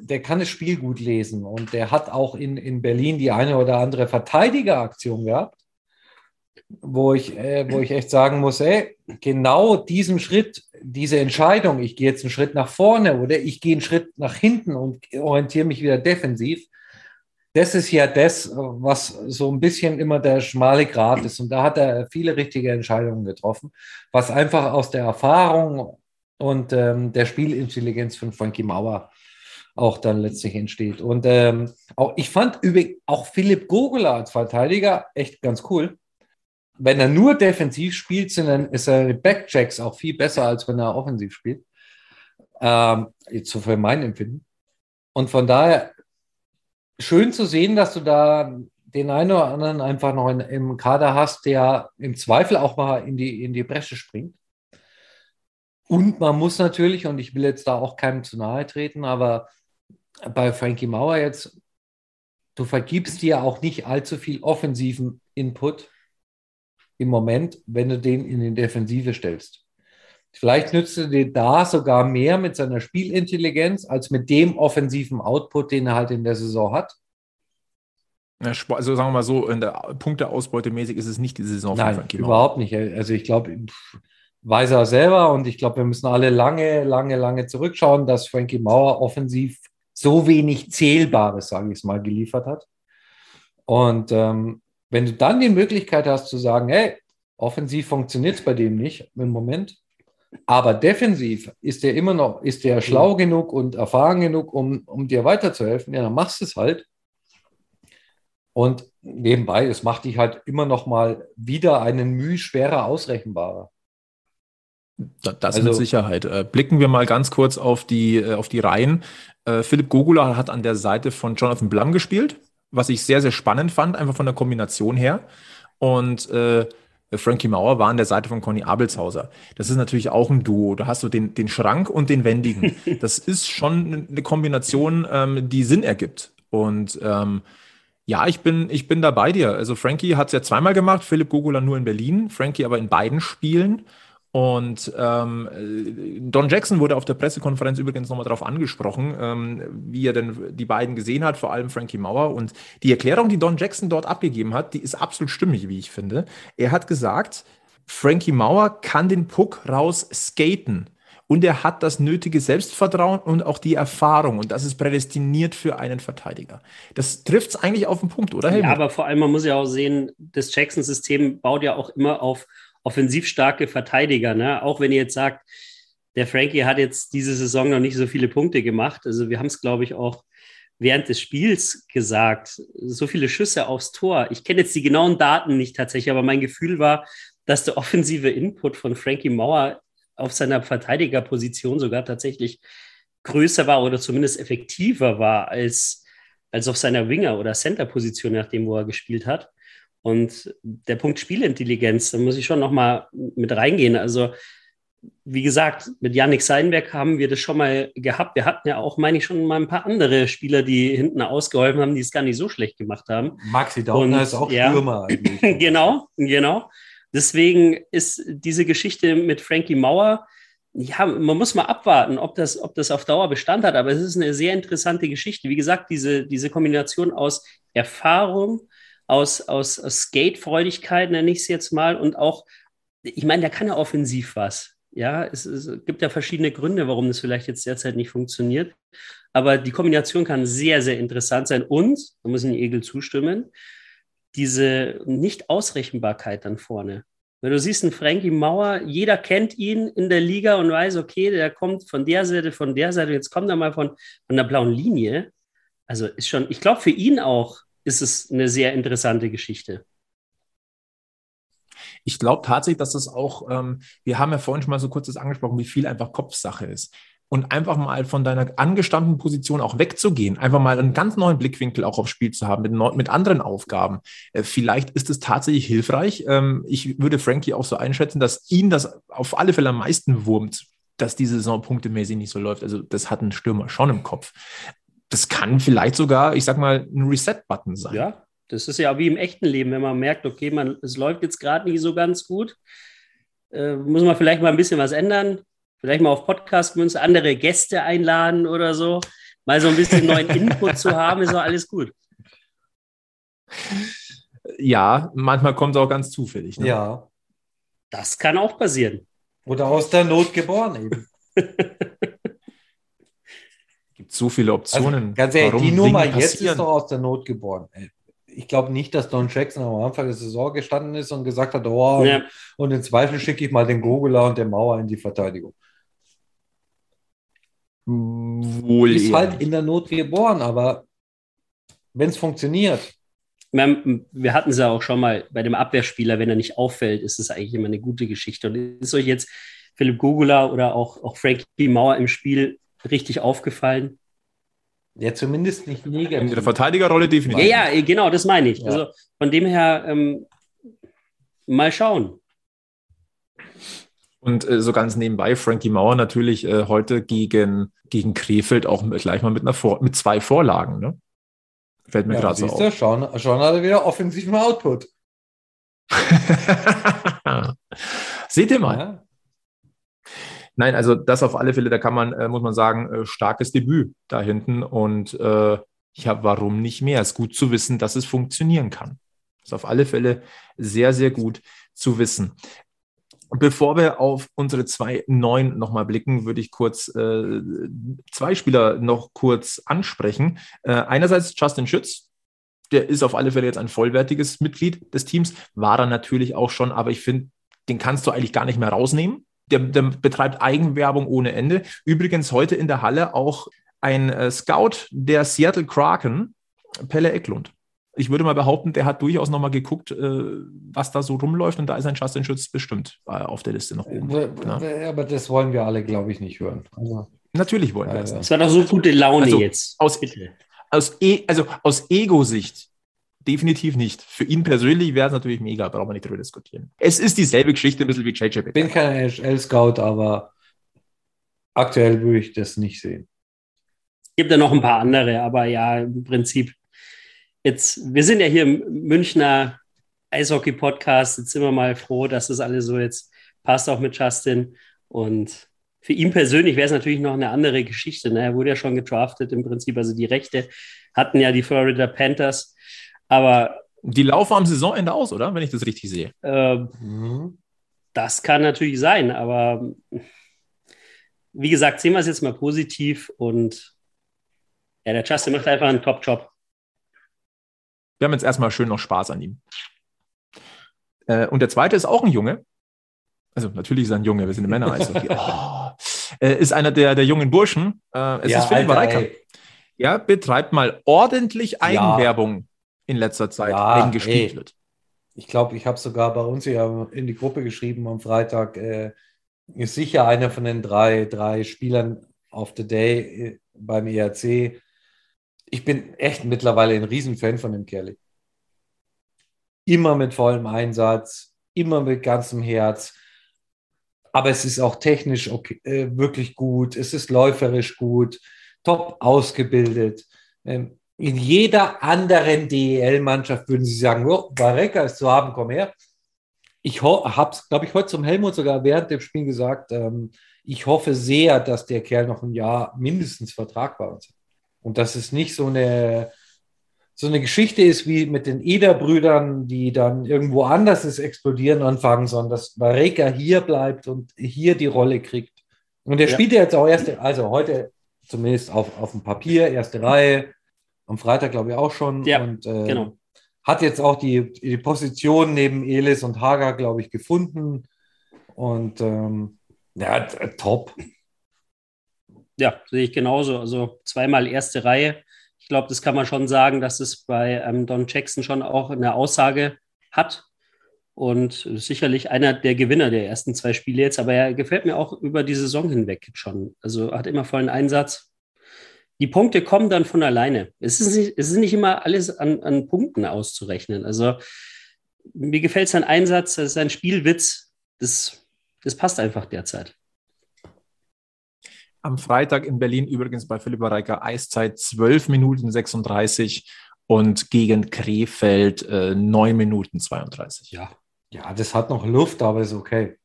der kann das Spiel gut lesen und der hat auch in, in Berlin die eine oder andere Verteidigeraktion gehabt, wo ich, äh, wo ich echt sagen muss, ey, genau diesen Schritt, diese Entscheidung, ich gehe jetzt einen Schritt nach vorne oder ich gehe einen Schritt nach hinten und orientiere mich wieder defensiv, das ist ja das, was so ein bisschen immer der schmale Grat ist. Und da hat er viele richtige Entscheidungen getroffen, was einfach aus der Erfahrung und ähm, der Spielintelligenz von Frankie Mauer auch dann letztlich entsteht. Und ähm, auch, ich fand übrigens auch Philipp Gogula als Verteidiger echt ganz cool. Wenn er nur defensiv spielt, sind dann ist seine Backchecks auch viel besser, als wenn er offensiv spielt. Ähm, jetzt so für mein Empfinden. Und von daher schön zu sehen, dass du da den einen oder anderen einfach noch in, im Kader hast, der im Zweifel auch mal in die, in die Bresche springt. Und man muss natürlich, und ich will jetzt da auch keinem zu nahe treten, aber bei Frankie Mauer jetzt, du vergibst dir auch nicht allzu viel offensiven Input im Moment, wenn du den in die Defensive stellst. Vielleicht nützt er dir da sogar mehr mit seiner Spielintelligenz als mit dem offensiven Output, den er halt in der Saison hat. Also sagen wir mal so, in der Punkteausbeute mäßig ist es nicht die Saison Nein, von Frankie Mauer. überhaupt nicht. Also ich glaube, weiß er selber und ich glaube, wir müssen alle lange, lange, lange zurückschauen, dass Frankie Mauer offensiv so wenig Zählbares, sage ich es mal, geliefert hat. Und ähm, wenn du dann die Möglichkeit hast zu sagen, hey, offensiv funktioniert es bei dem nicht im Moment, aber defensiv ist der immer noch, ist der schlau genug und erfahren genug, um, um dir weiterzuhelfen, ja, dann machst du es halt. Und nebenbei, es macht dich halt immer noch mal wieder einen Mühe schwerer ausrechenbarer. Das also, mit Sicherheit. Äh, blicken wir mal ganz kurz auf die, äh, auf die Reihen. Äh, Philipp Gogula hat an der Seite von Jonathan Blum gespielt, was ich sehr, sehr spannend fand, einfach von der Kombination her. Und äh, Frankie Mauer war an der Seite von Conny Abelshauser. Das ist natürlich auch ein Duo. Da hast du den, den Schrank und den Wendigen. [LAUGHS] Das ist schon eine Kombination, ähm, die Sinn ergibt. Und ähm, ja, ich bin, ich bin da bei dir. Also Frankie hat es ja zweimal gemacht, Philipp Gogula nur in Berlin, Frankie aber in beiden Spielen. Und ähm, Don Jackson wurde auf der Pressekonferenz übrigens nochmal darauf angesprochen, ähm, wie er denn die beiden gesehen hat, vor allem Frankie Mauer. Und die Erklärung, die Don Jackson dort abgegeben hat, die ist absolut stimmig, wie ich finde. Er hat gesagt, Frankie Mauer kann den Puck raus skaten. Und er hat das nötige Selbstvertrauen und auch die Erfahrung. Und das ist prädestiniert für einen Verteidiger. Das trifft es eigentlich auf den Punkt, oder? Helmut? Ja, aber vor allem, man muss ja auch sehen, das Jackson-System baut ja auch immer auf offensiv starke Verteidiger. Ne? Auch wenn ihr jetzt sagt, der Frankie hat jetzt diese Saison noch nicht so viele Punkte gemacht. Also wir haben es, glaube ich, auch während des Spiels gesagt. So viele Schüsse aufs Tor. Ich kenne jetzt die genauen Daten nicht tatsächlich, aber mein Gefühl war, dass der offensive Input von Frankie Mauer auf seiner Verteidigerposition sogar tatsächlich größer war oder zumindest effektiver war als, als auf seiner Winger- oder Center-Position, nachdem wo er gespielt hat. Und der Punkt Spielintelligenz, da muss ich schon nochmal mit reingehen. Also, wie gesagt, mit Yannick Seidenberg haben wir das schon mal gehabt. Wir hatten ja auch, meine ich, schon mal ein paar andere Spieler, die hinten ausgeholfen haben, die es gar nicht so schlecht gemacht haben. Maxi Dautner ist auch ja, Stürmer eigentlich. [LAUGHS] genau, genau. Deswegen ist diese Geschichte mit Frankie Mauer, ja, man muss mal abwarten, ob das, ob das auf Dauer Bestand hat, aber es ist eine sehr interessante Geschichte. Wie gesagt, diese, diese Kombination aus Erfahrung, aus, aus, aus Skate-Freudigkeit, nenne ich es jetzt mal, und auch, ich meine, der kann ja offensiv was. Ja, es, es gibt ja verschiedene Gründe, warum das vielleicht jetzt derzeit nicht funktioniert. Aber die Kombination kann sehr, sehr interessant sein. Und, da muss ich den Egel zustimmen, diese Nicht-Ausrechenbarkeit dann vorne. Wenn du siehst, einen Frankie Mauer, jeder kennt ihn in der Liga und weiß, okay, der kommt von der Seite, von der Seite, jetzt kommt er mal von, von der blauen Linie. Also ist schon, ich glaube, für ihn auch ist es eine sehr interessante Geschichte. Ich glaube tatsächlich, dass es auch, ähm, wir haben ja vorhin schon mal so kurz das angesprochen, wie viel einfach Kopfsache ist und einfach mal von deiner angestammten Position auch wegzugehen, einfach mal einen ganz neuen Blickwinkel auch aufs Spiel zu haben mit, mit anderen Aufgaben. Äh, vielleicht ist es tatsächlich hilfreich. Ähm, ich würde Frankie auch so einschätzen, dass ihn das auf alle Fälle am meisten wurmt, dass diese Saison punktemäßig nicht so läuft. Also das hat ein Stürmer schon im Kopf. Das kann vielleicht sogar, ich sag mal, ein Reset-Button sein. Ja, das ist ja wie im echten Leben, wenn man merkt, okay, man, es läuft jetzt gerade nicht so ganz gut, äh, muss man vielleicht mal ein bisschen was ändern vielleicht mal auf Podcast münzen, andere Gäste einladen oder so, mal so ein bisschen [LAUGHS] neuen Input zu haben, ist doch alles gut. Ja, manchmal kommt es auch ganz zufällig. Ne? Ja. Das kann auch passieren. Oder aus der Not geboren eben. [LAUGHS] gibt so viele Optionen. Also, ganz ehrlich, die Nummer jetzt ist doch aus der Not geboren. Ich glaube nicht, dass Don Jackson am Anfang der Saison gestanden ist und gesagt hat, oh, ja. und in Zweifel schicke ich mal den Gogula und den Mauer in die Verteidigung. Wohl ist halt in der Not geboren, aber wenn es funktioniert. Wir hatten es ja auch schon mal bei dem Abwehrspieler, wenn er nicht auffällt, ist es eigentlich immer eine gute Geschichte. Und ist euch jetzt Philipp Gugula oder auch, auch Frankie Mauer im Spiel richtig aufgefallen? Ja, zumindest nicht negativ. In der Verteidigerrolle definitiv. Ja, ja, genau, das meine ich. Ja. Also von dem her, ähm, mal schauen. Und äh, so ganz nebenbei, Frankie Mauer natürlich äh, heute gegen, gegen Krefeld auch gleich mal mit, einer Vor mit zwei Vorlagen. Ne? Fällt mir ja, gerade so auf. Du, schon, schon hat er wieder offensiven Output. [LAUGHS] Seht ihr mal. Ja. Nein, also das auf alle Fälle, da kann man, äh, muss man sagen, äh, starkes Debüt da hinten. Und äh, ja, warum nicht mehr? Es ist gut zu wissen, dass es funktionieren kann. Ist auf alle Fälle sehr, sehr gut zu wissen. Bevor wir auf unsere zwei neuen nochmal blicken, würde ich kurz äh, zwei Spieler noch kurz ansprechen. Äh, einerseits Justin Schütz, der ist auf alle Fälle jetzt ein vollwertiges Mitglied des Teams, war er natürlich auch schon, aber ich finde, den kannst du eigentlich gar nicht mehr rausnehmen. Der, der, betreibt Eigenwerbung ohne Ende. Übrigens heute in der Halle auch ein äh, Scout der Seattle Kraken, Pelle Ecklund ich würde mal behaupten, der hat durchaus nochmal geguckt, äh, was da so rumläuft und da ist ein Justin Schütz bestimmt äh, auf der Liste noch oben. Ja. Aber das wollen wir alle, glaube ich, nicht hören. Also, Natürlich wollen wir das. Das war doch so gute Laune also, jetzt. Aus, aus, e also aus Ego-Sicht definitiv nicht. Für ihn persönlich wäre es natürlich mega, brauchen wir nicht drüber diskutieren. Es ist dieselbe Geschichte, ein bisschen wie JJ. Ich bin kein NHL-Scout, aber aktuell würde ich das nicht sehen. Es gibt ja noch ein paar andere, aber ja, im Prinzip jetzt, wir sind ja hier im Münchner Eishockey-Podcast. Jetzt sind wir mal froh, dass das alles so jetzt passt, auch mit Justin. Und für ihn persönlich wäre es natürlich noch eine andere Geschichte. Ne? Er wurde ja schon gedraftet im Prinzip. Also die Rechte hatten ja die Florida Panthers. Aber. Die laufen am Saisonende aus, oder? Wenn ich das richtig sehe. Äh, mhm. Das kann natürlich sein, aber wie gesagt, sehen wir es jetzt mal positiv und ja, der Justin macht einfach einen Top-Job. Wir haben jetzt erstmal schön noch Spaß an ihm. Äh, und der zweite ist auch ein Junge. Also natürlich ist er ein Junge, wir sind Männer. Also, [LAUGHS] oh, äh, ist einer der, der jungen Burschen. Äh, es ja, ist Philipp Mareika. Ja, betreibt mal ordentlich Eigenwerbung ja. In letzter Zeit, ja, gespielt wird. Ich glaube, ich habe sogar bei uns ja in die Gruppe geschrieben am Freitag, äh, ist sicher einer von den drei, drei Spielern of the Day äh, beim ERC, ich bin echt mittlerweile ein Riesenfan von dem Kerl. Immer mit vollem Einsatz, immer mit ganzem Herz. Aber es ist auch technisch okay, äh, wirklich gut, es ist läuferisch gut, top ausgebildet. Ähm, in jeder anderen DEL-Mannschaft würden sie sagen, oh, Bareka ist zu haben, komm her. Ich habe es, glaube ich, heute zum Helmut sogar während dem Spiel gesagt, ähm, ich hoffe sehr, dass der Kerl noch ein Jahr mindestens Vertrag bei uns hat. Und das ist nicht so eine so eine Geschichte ist wie mit den Eder-Brüdern, die dann irgendwo anders ist, explodieren anfangen, sondern dass Vareka hier bleibt und hier die Rolle kriegt. Und der ja. spielt ja jetzt auch erste, also heute zumindest auf, auf dem Papier, erste Reihe, am Freitag glaube ich auch schon. Ja, und, äh, genau. Hat jetzt auch die, die Position neben Elis und Hager, glaube ich, gefunden. Und ähm, ja, top. Ja, sehe ich genauso. Also zweimal erste Reihe. Ich glaube, das kann man schon sagen, dass es bei ähm, Don Jackson schon auch eine Aussage hat. Und sicherlich einer der Gewinner der ersten zwei Spiele jetzt. Aber er gefällt mir auch über die Saison hinweg schon. Also hat immer vollen Einsatz. Die Punkte kommen dann von alleine. Es ist nicht, es ist nicht immer alles an, an Punkten auszurechnen. Also mir gefällt sein Einsatz, sein Spielwitz. Das, das passt einfach derzeit. Am Freitag in Berlin übrigens bei Philipp Reiker Eiszeit 12 Minuten 36 und gegen Krefeld äh, 9 Minuten 32. Ja. ja, das hat noch Luft, aber ist okay.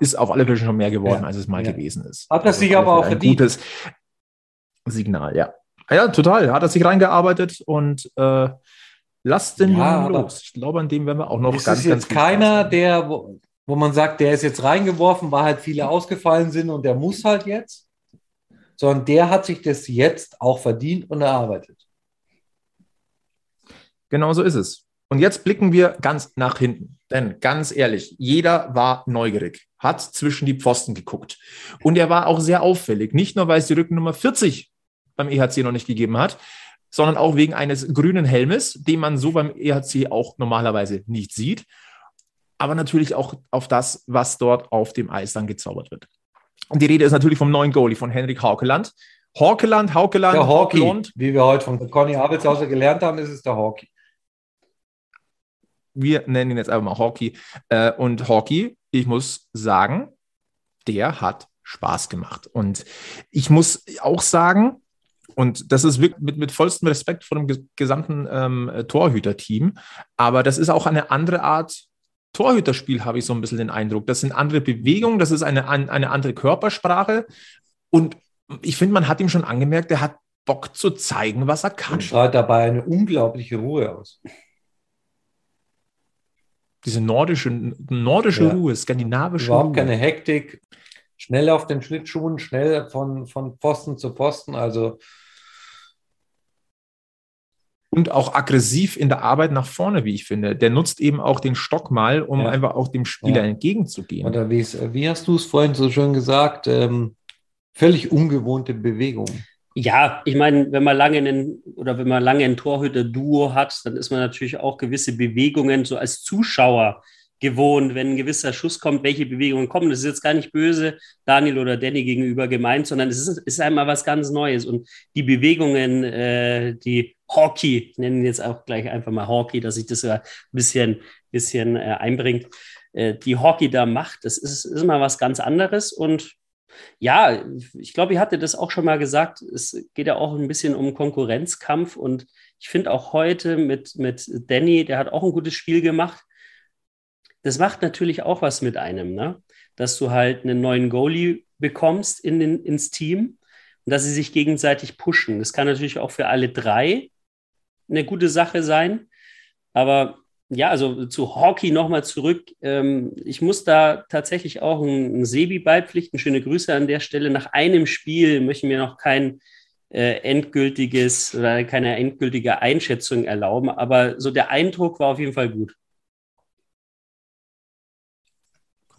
Ist auf alle Fälle schon mehr geworden, ja. als es mal ja. gewesen ist. Hat das also sich aber auch ein verdient. gutes Signal, ja. Ja, total. Hat er sich reingearbeitet und äh, lasst den ja, Jungen los. Ich glaube, an dem werden wir auch noch ist ganz, ist jetzt ganz keiner, der, wo, wo man sagt, der ist jetzt reingeworfen, weil halt viele ausgefallen sind und der muss halt jetzt, sondern der hat sich das jetzt auch verdient und erarbeitet. Genau so ist es. Und jetzt blicken wir ganz nach hinten. Denn ganz ehrlich, jeder war neugierig, hat zwischen die Pfosten geguckt. Und er war auch sehr auffällig. Nicht nur, weil es die Rückennummer 40 beim EHC noch nicht gegeben hat, sondern auch wegen eines grünen Helmes, den man so beim EHC auch normalerweise nicht sieht aber natürlich auch auf das, was dort auf dem Eis dann gezaubert wird. Und die Rede ist natürlich vom neuen Goalie von Henrik Haukeland. Haukeland, Haukeland, der Hockey, Haukeland. wie wir heute von Conny Abelshauser gelernt haben, ist es der Hockey. Wir nennen ihn jetzt einfach mal Hockey. Äh, und Hockey, ich muss sagen, der hat Spaß gemacht. Und ich muss auch sagen, und das ist wirklich mit, mit vollstem Respekt vor dem gesamten ähm, Torhüter-Team, aber das ist auch eine andere Art Torhüterspiel habe ich so ein bisschen den Eindruck. Das sind andere Bewegungen, das ist eine, eine andere Körpersprache. Und ich finde, man hat ihm schon angemerkt, er hat Bock zu zeigen, was er kann. Und strahlt dabei eine unglaubliche Ruhe aus. Diese nordische, nordische ja. Ruhe, skandinavische Überhaupt Ruhe. keine Hektik. Schnell auf den Schlittschuhen, schnell von, von Pfosten zu Pfosten. Also und auch aggressiv in der Arbeit nach vorne, wie ich finde. Der nutzt eben auch den Stock mal, um ja. einfach auch dem Spieler ja. entgegenzugehen. Oder wie, wie, hast du es vorhin so schön gesagt? Ähm, völlig ungewohnte Bewegung. Ja, ich meine, wenn man lange einen oder wenn man lange ein Torhüter-Duo hat, dann ist man natürlich auch gewisse Bewegungen so als Zuschauer gewohnt, wenn ein gewisser Schuss kommt, welche Bewegungen kommen. Das ist jetzt gar nicht böse Daniel oder Danny gegenüber gemeint, sondern es ist, ist einmal was ganz Neues. Und die Bewegungen, äh, die Hockey, nennen jetzt auch gleich einfach mal Hockey, dass sich das ein bisschen, bisschen äh, einbringt, äh, die Hockey da macht, das ist, ist mal was ganz anderes. Und ja, ich glaube, ich hatte das auch schon mal gesagt, es geht ja auch ein bisschen um Konkurrenzkampf. Und ich finde auch heute mit, mit Danny, der hat auch ein gutes Spiel gemacht das macht natürlich auch was mit einem, ne? dass du halt einen neuen Goalie bekommst in den, ins Team und dass sie sich gegenseitig pushen. Das kann natürlich auch für alle drei eine gute Sache sein. Aber ja, also zu Hockey nochmal zurück. Ähm, ich muss da tatsächlich auch ein, ein Sebi beipflichten. Schöne Grüße an der Stelle. Nach einem Spiel möchte ich mir noch kein äh, endgültiges oder keine endgültige Einschätzung erlauben. Aber so der Eindruck war auf jeden Fall gut.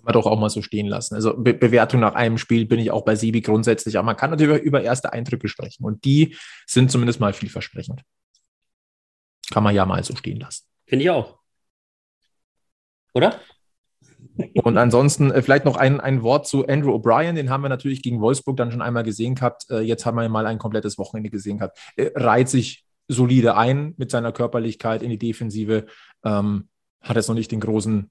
man doch auch mal so stehen lassen. Also Be Bewertung nach einem Spiel bin ich auch bei Sibi grundsätzlich, aber man kann natürlich über erste Eindrücke sprechen und die sind zumindest mal vielversprechend. Kann man ja mal so stehen lassen. Finde ich auch. Oder? Und ansonsten äh, vielleicht noch ein, ein Wort zu Andrew O'Brien, den haben wir natürlich gegen Wolfsburg dann schon einmal gesehen gehabt. Äh, jetzt haben wir ihn mal ein komplettes Wochenende gesehen gehabt. Er reiht sich solide ein mit seiner Körperlichkeit in die Defensive. Ähm, hat jetzt noch nicht den großen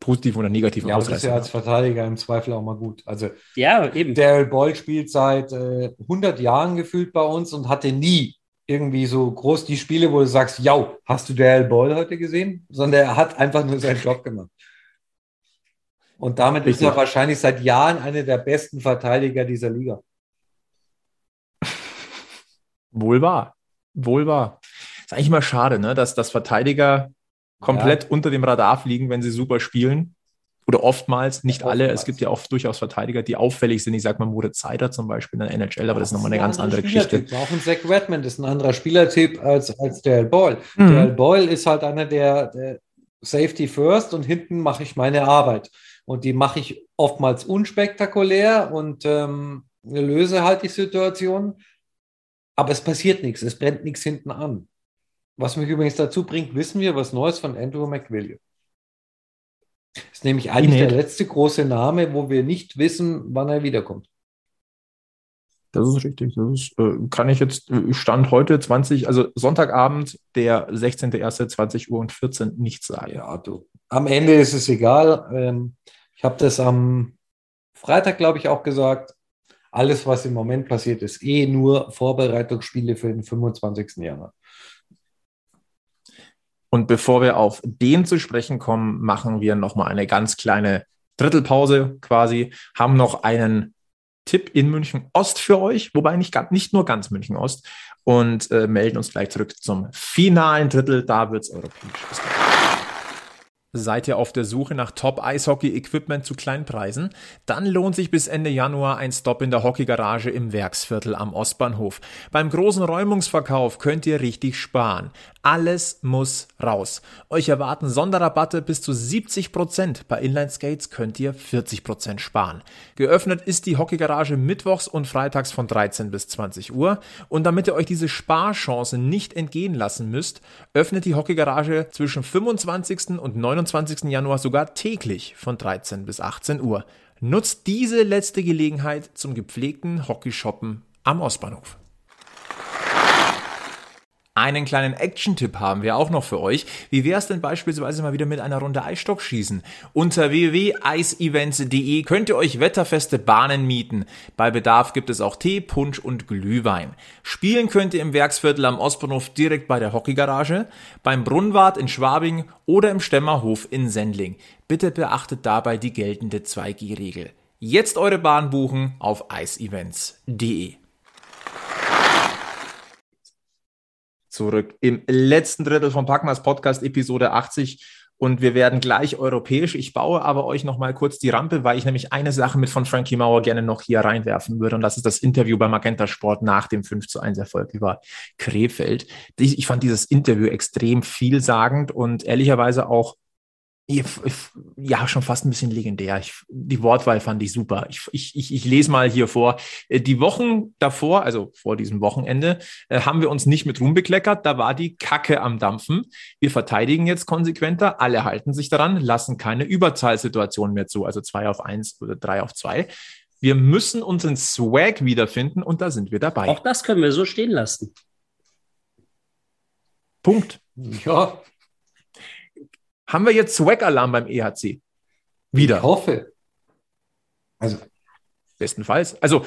positiven oder negativen ja, Ausreißer. Das ist ja als Verteidiger im Zweifel auch mal gut. Also ja, eben. Daryl Boyle spielt seit äh, 100 Jahren gefühlt bei uns und hatte nie irgendwie so groß die Spiele, wo du sagst, ja, hast du Daryl Boyle heute gesehen? Sondern er hat einfach nur seinen Job gemacht. Und damit Richtig. ist er wahrscheinlich seit Jahren einer der besten Verteidiger dieser Liga. Wohl wahr. Wohl wahr. Ist eigentlich immer schade, ne? dass, dass Verteidiger komplett ja. unter dem Radar fliegen, wenn sie super spielen. Oder oftmals, nicht ja, alle. Es gibt ja auch durchaus Verteidiger, die auffällig sind. Ich sage mal Moritz Seider zum Beispiel in der NHL, aber das, das ist nochmal eine ganz andere Geschichte. Auch ein Zach Redmond ist ein anderer Spielertyp als, als der Boyle. Mhm. Der Boyle ist halt einer, der, der Safety first und hinten mache ich meine Arbeit. Und die mache ich oftmals unspektakulär und ähm, löse halt die Situation. Aber es passiert nichts, es brennt nichts hinten an. Was mich übrigens dazu bringt, wissen wir was Neues von Andrew McWilliam. Das ist nämlich eigentlich der letzte große Name, wo wir nicht wissen, wann er wiederkommt. Das ist richtig. Das ist, äh, kann ich jetzt, äh, Stand heute 20, also Sonntagabend, der 16.01.20 Uhr und 14 nicht sagen. Ja, du. Am Ende ist es egal. Ähm, ich habe das am Freitag, glaube ich, auch gesagt. Alles, was im Moment passiert, ist eh nur Vorbereitungsspiele für den 25. Januar. Und bevor wir auf den zu sprechen kommen, machen wir nochmal eine ganz kleine Drittelpause quasi, haben noch einen Tipp in München Ost für euch, wobei nicht, nicht nur ganz München Ost und äh, melden uns gleich zurück zum finalen Drittel. Da wird es europäisch. Seid ihr auf der Suche nach Top-Eishockey-Equipment zu kleinen Preisen? Dann lohnt sich bis Ende Januar ein Stop in der Hockeygarage im Werksviertel am Ostbahnhof. Beim großen Räumungsverkauf könnt ihr richtig sparen. Alles muss raus. Euch erwarten Sonderrabatte bis zu 70%. Prozent. Bei Inline-Skates könnt ihr 40 Prozent sparen. Geöffnet ist die Hockeygarage mittwochs und freitags von 13 bis 20 Uhr. Und damit ihr euch diese Sparchance nicht entgehen lassen müsst, öffnet die Hockeygarage zwischen 25. und 29 29. Januar sogar täglich von 13 bis 18 Uhr. Nutzt diese letzte Gelegenheit zum gepflegten Hockeyshoppen am Ostbahnhof. Einen kleinen Action-Tipp haben wir auch noch für euch. Wie wäre es denn beispielsweise mal wieder mit einer Runde Eisstockschießen? Unter www.eisevents.de könnt ihr euch wetterfeste Bahnen mieten. Bei Bedarf gibt es auch Tee, Punsch und Glühwein. Spielen könnt ihr im Werksviertel am Ostbahnhof direkt bei der Hockeygarage, beim Brunnwart in Schwabing oder im Stemmerhof in Sendling. Bitte beachtet dabei die geltende 2G-Regel. Jetzt eure Bahn buchen auf eisevents.de. zurück im letzten Drittel von Packmas Podcast Episode 80 und wir werden gleich europäisch. Ich baue aber euch noch mal kurz die Rampe, weil ich nämlich eine Sache mit von Frankie Mauer gerne noch hier reinwerfen würde und das ist das Interview bei Magenta Sport nach dem 5 zu 1 Erfolg über Krefeld. Ich fand dieses Interview extrem vielsagend und ehrlicherweise auch ja, schon fast ein bisschen legendär. Ich, die Wortwahl fand ich super. Ich, ich, ich, lese mal hier vor. Äh, die Wochen davor, also vor diesem Wochenende, äh, haben wir uns nicht mit Ruhm bekleckert. Da war die Kacke am Dampfen. Wir verteidigen jetzt konsequenter. Alle halten sich daran, lassen keine Überzahlsituationen mehr zu, also zwei auf eins oder drei auf zwei. Wir müssen unseren Swag wiederfinden und da sind wir dabei. Auch das können wir so stehen lassen. Punkt. Ja, haben wir jetzt Swag-Alarm beim EHC? Wieder. Ich hoffe. Also. Bestenfalls. Also,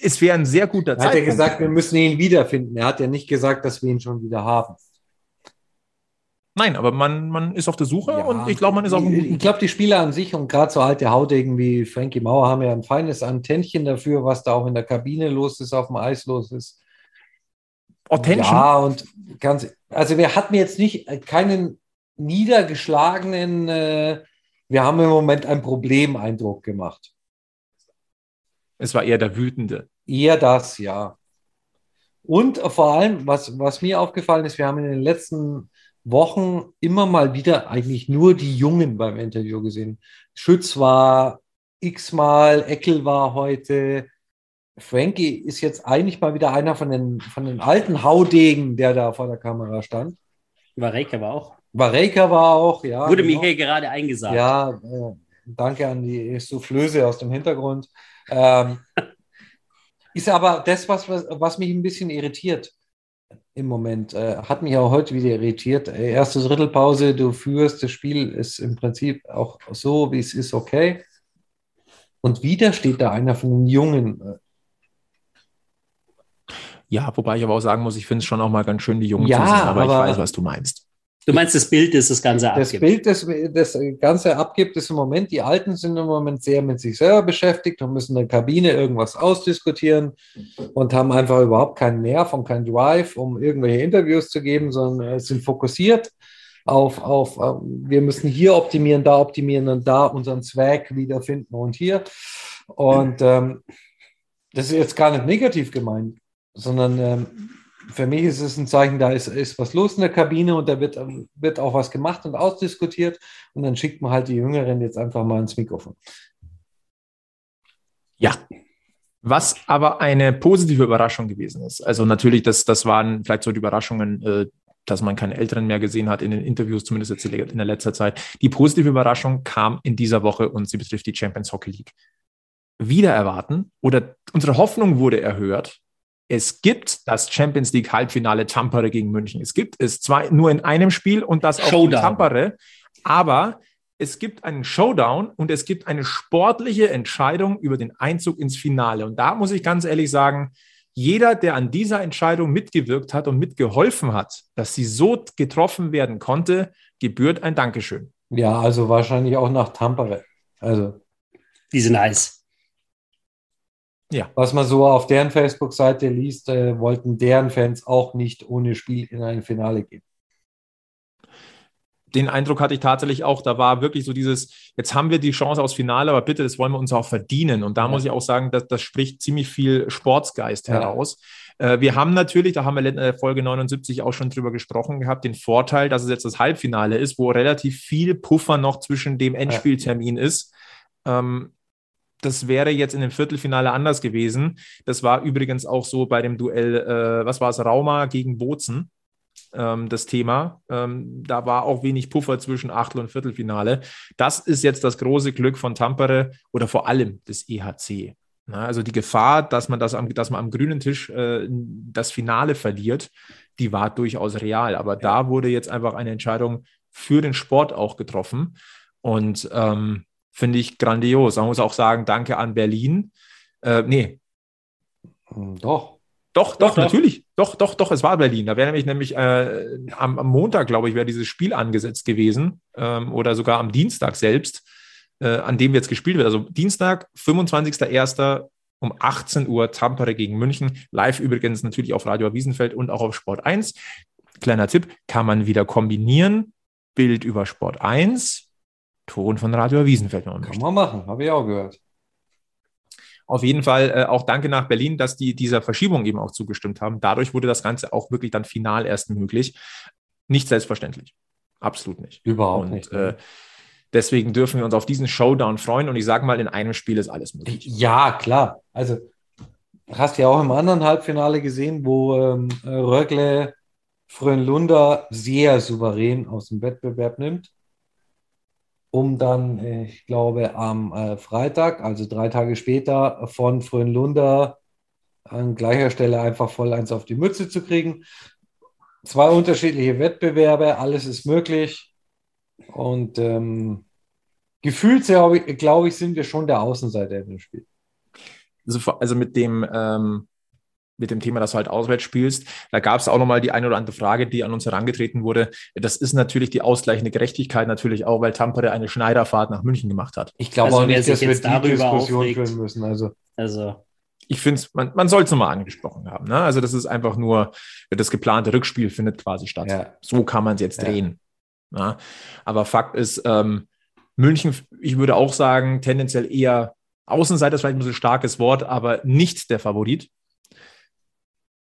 es wäre ein sehr guter Zeitpunkt. Hat er gesagt, wir müssen ihn wiederfinden. Er hat ja nicht gesagt, dass wir ihn schon wieder haben. Nein, aber man, man ist auf der Suche ja, und ich glaube, man ist auf dem Ich glaube, die Spieler an sich und gerade so alte Haudegen wie Frankie Mauer haben ja ein feines Antennchen dafür, was da auch in der Kabine los ist, auf dem Eis los ist. Attention? Ja, und ganz, also wir hatten jetzt nicht keinen niedergeschlagenen, äh, wir haben im Moment ein Problem-Eindruck gemacht. Es war eher der wütende. Eher das, ja. Und vor allem, was, was mir aufgefallen ist, wir haben in den letzten Wochen immer mal wieder eigentlich nur die Jungen beim Interview gesehen. Schütz war x-mal, Eckel war heute. Frankie ist jetzt eigentlich mal wieder einer von den, von den alten Haudegen, der da vor der Kamera stand. Vareka war auch. Vareka war auch, ja. Wurde genau. mir hier gerade eingesagt. Ja, äh, danke an die Soufflöse aus dem Hintergrund. Ähm, [LAUGHS] ist aber das, was, was mich ein bisschen irritiert im Moment. Äh, hat mich auch heute wieder irritiert. Äh, erste Drittelpause, du führst, das Spiel ist im Prinzip auch so, wie es ist, okay. Und wieder steht da einer von den Jungen. Ja, wobei ich aber auch sagen muss, ich finde es schon auch mal ganz schön, die Jungen ja, zu sehen, aber, aber ich weiß, was du meinst Du meinst, das Bild ist das Ganze abgibt? Das Bild, das das Ganze abgibt, ist im Moment, die Alten sind im Moment sehr mit sich selber beschäftigt und müssen in der Kabine irgendwas ausdiskutieren und haben einfach überhaupt keinen Nerv und keinen Drive, um irgendwelche Interviews zu geben, sondern sind fokussiert auf, auf, auf wir müssen hier optimieren, da optimieren und da unseren Zweck wiederfinden und hier. Und ähm, das ist jetzt gar nicht negativ gemeint, sondern ähm, für mich ist es ein Zeichen, da ist, ist was los in der Kabine und da wird, wird auch was gemacht und ausdiskutiert und dann schickt man halt die Jüngeren jetzt einfach mal ins Mikrofon. Ja. Was aber eine positive Überraschung gewesen ist. Also natürlich, das, das waren vielleicht so die Überraschungen, äh, dass man keine Älteren mehr gesehen hat in den Interviews, zumindest jetzt in der letzter Zeit. Die positive Überraschung kam in dieser Woche und sie betrifft die Champions Hockey League. Wieder erwarten oder unsere Hoffnung wurde erhöht, es gibt das Champions League Halbfinale Tampere gegen München. Es gibt es zwar nur in einem Spiel und das auch in Tampere, aber es gibt einen Showdown und es gibt eine sportliche Entscheidung über den Einzug ins Finale. Und da muss ich ganz ehrlich sagen, jeder, der an dieser Entscheidung mitgewirkt hat und mitgeholfen hat, dass sie so getroffen werden konnte, gebührt ein Dankeschön. Ja, also wahrscheinlich auch nach Tampere. Also. Die sind heiß. Ja. Was man so auf deren Facebook-Seite liest, äh, wollten deren Fans auch nicht ohne Spiel in ein Finale gehen. Den Eindruck hatte ich tatsächlich auch. Da war wirklich so dieses, jetzt haben wir die Chance aufs Finale, aber bitte, das wollen wir uns auch verdienen. Und da ja. muss ich auch sagen, dass, das spricht ziemlich viel Sportsgeist ja. heraus. Äh, wir haben natürlich, da haben wir in der Folge 79 auch schon drüber gesprochen gehabt, den Vorteil, dass es jetzt das Halbfinale ist, wo relativ viel Puffer noch zwischen dem Endspieltermin ist. Ähm, das wäre jetzt in dem Viertelfinale anders gewesen. Das war übrigens auch so bei dem Duell, äh, was war es, Rauma gegen Bozen, ähm, das Thema. Ähm, da war auch wenig Puffer zwischen Achtel- und Viertelfinale. Das ist jetzt das große Glück von Tampere oder vor allem des EHC. Na, also die Gefahr, dass man, das am, dass man am grünen Tisch äh, das Finale verliert, die war durchaus real. Aber da wurde jetzt einfach eine Entscheidung für den Sport auch getroffen. Und ähm, finde ich grandios. Man muss auch sagen, danke an Berlin. Äh, nee. Hm, doch. Doch, doch, doch, natürlich. Doch, doch, doch, es war Berlin. Da wäre nämlich nämlich äh, am, am, Montag, glaube ich, wäre dieses Spiel angesetzt gewesen ähm, oder sogar am Dienstag selbst, äh, an dem jetzt gespielt wird. Also Dienstag, 25.01. um 18 Uhr Tampere gegen München. Live übrigens natürlich auf Radio Wiesenfeld und auch auf Sport 1. Kleiner Tipp, kann man wieder kombinieren. Bild über Sport 1, Ton von Radio Wiesenfeld. Kann man machen, habe ich auch gehört. Auf jeden Fall äh, auch danke nach Berlin, dass die dieser Verschiebung eben auch zugestimmt haben. Dadurch wurde das Ganze auch wirklich dann final erst möglich. Nicht selbstverständlich. Absolut nicht. Überhaupt Und, nicht. Äh, deswegen dürfen wir uns auf diesen Showdown freuen. Und ich sage mal, in einem Spiel ist alles möglich. Ja, klar. Also hast du ja auch im anderen Halbfinale gesehen, wo ähm, Rögle Frönlunder sehr souverän aus dem Wettbewerb nimmt um dann, äh, ich glaube, am äh, Freitag, also drei Tage später, von Frönlunder an gleicher Stelle einfach voll eins auf die Mütze zu kriegen. Zwei unterschiedliche Wettbewerbe, alles ist möglich. Und ähm, gefühlt, glaube ich, sind wir schon der Außenseiter dem Spiel. Also, also mit dem ähm, mit dem Thema, dass du halt auswärts spielst. Da gab es auch nochmal die eine oder andere Frage, die an uns herangetreten wurde. Das ist natürlich die ausgleichende Gerechtigkeit natürlich auch, weil Tampere eine Schneiderfahrt nach München gemacht hat. Ich glaube also, auch nicht, dass wir die Diskussion aufregt. führen müssen. Also, also. ich finde es, man, man soll es nochmal angesprochen haben. Ne? Also das ist einfach nur, das geplante Rückspiel findet quasi statt. Ja. So kann man es jetzt ja. drehen. Ne? Aber Fakt ist, ähm, München, ich würde auch sagen, tendenziell eher Außenseiter ist vielleicht ein bisschen starkes Wort, aber nicht der Favorit.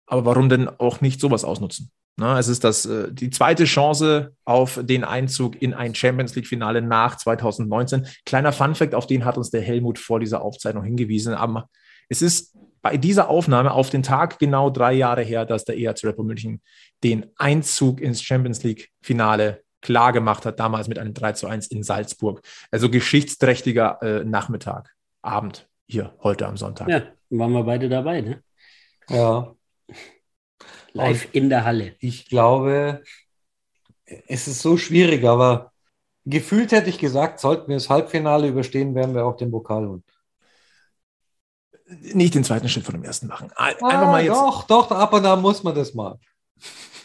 Aber warum denn auch nicht sowas ausnutzen? Na, es ist das, äh, die zweite Chance auf den Einzug in ein Champions League-Finale nach 2019. Kleiner Funfact, auf den hat uns der Helmut vor dieser Aufzeichnung hingewiesen. Aber es ist bei dieser Aufnahme auf den Tag genau drei Jahre her, dass der EHC Red München den Einzug ins Champions League-Finale klar gemacht hat, damals mit einem 3 zu 1 in Salzburg. Also geschichtsträchtiger äh, Nachmittag, Abend hier heute am Sonntag. Ja, waren wir beide dabei, ne? Ja, Live in der Halle. Ich glaube, es ist so schwierig, aber gefühlt hätte ich gesagt, sollten wir das Halbfinale überstehen, werden wir auch den Pokal holen. Nicht den zweiten Schritt von dem ersten machen. Einfach ah, mal jetzt. Doch, doch, ab und an muss man das mal.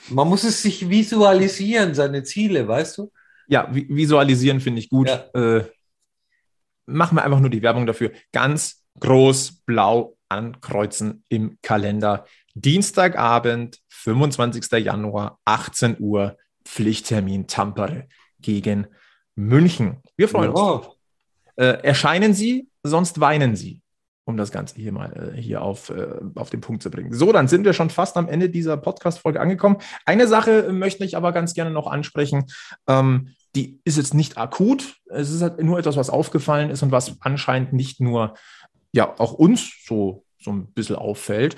Man muss es sich visualisieren, seine Ziele, weißt du? Ja, visualisieren finde ich gut. Ja. Äh, machen wir einfach nur die Werbung dafür. Ganz groß blau ankreuzen im Kalender. Dienstagabend, 25. Januar, 18 Uhr, Pflichttermin Tampere gegen München. Wir freuen ja. uns. Äh, erscheinen Sie, sonst weinen Sie um das Ganze hier mal äh, hier auf, äh, auf den Punkt zu bringen. So, dann sind wir schon fast am Ende dieser Podcast-Folge angekommen. Eine Sache möchte ich aber ganz gerne noch ansprechen. Ähm, die ist jetzt nicht akut. Es ist halt nur etwas, was aufgefallen ist und was anscheinend nicht nur ja auch uns so, so ein bisschen auffällt.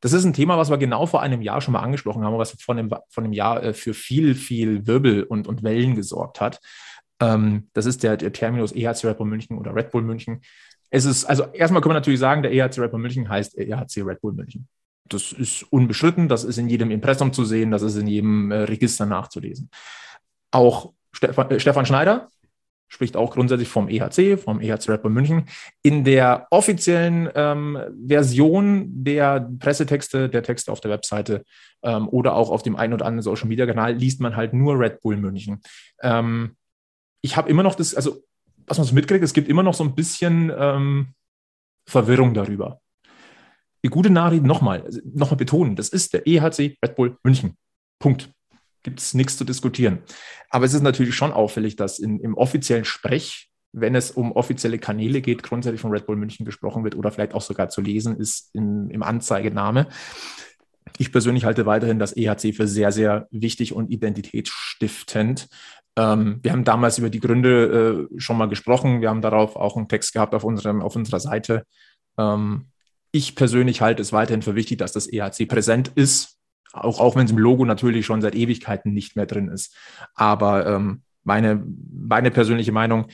Das ist ein Thema, was wir genau vor einem Jahr schon mal angesprochen haben, was von dem, von dem Jahr äh, für viel, viel Wirbel und, und Wellen gesorgt hat. Ähm, das ist der, der Terminus EHC Red Bull München oder Red Bull München. Es ist, also erstmal können wir natürlich sagen, der EHC Red Bull München heißt EHC Red Bull München. Das ist unbestritten, das ist in jedem Impressum zu sehen, das ist in jedem äh, Register nachzulesen. Auch Stefan, äh, Stefan Schneider spricht auch grundsätzlich vom EHC, vom EHC Red Bull München. In der offiziellen ähm, Version der Pressetexte, der Texte auf der Webseite ähm, oder auch auf dem einen oder anderen Social Media Kanal liest man halt nur Red Bull München. Ähm, ich habe immer noch das, also was man so mitkriegt, es gibt immer noch so ein bisschen ähm, Verwirrung darüber. Die gute Nachricht nochmal, also nochmal betonen, das ist der EHC Red Bull München. Punkt. Gibt es nichts zu diskutieren. Aber es ist natürlich schon auffällig, dass in, im offiziellen Sprech, wenn es um offizielle Kanäle geht, grundsätzlich von Red Bull München gesprochen wird oder vielleicht auch sogar zu lesen ist in, im Anzeigename. Ich persönlich halte weiterhin das EHC für sehr, sehr wichtig und identitätsstiftend. Ähm, wir haben damals über die Gründe äh, schon mal gesprochen. Wir haben darauf auch einen Text gehabt auf, unserem, auf unserer Seite. Ähm, ich persönlich halte es weiterhin für wichtig, dass das EHC präsent ist, auch, auch wenn es im Logo natürlich schon seit Ewigkeiten nicht mehr drin ist. Aber ähm, meine, meine persönliche Meinung,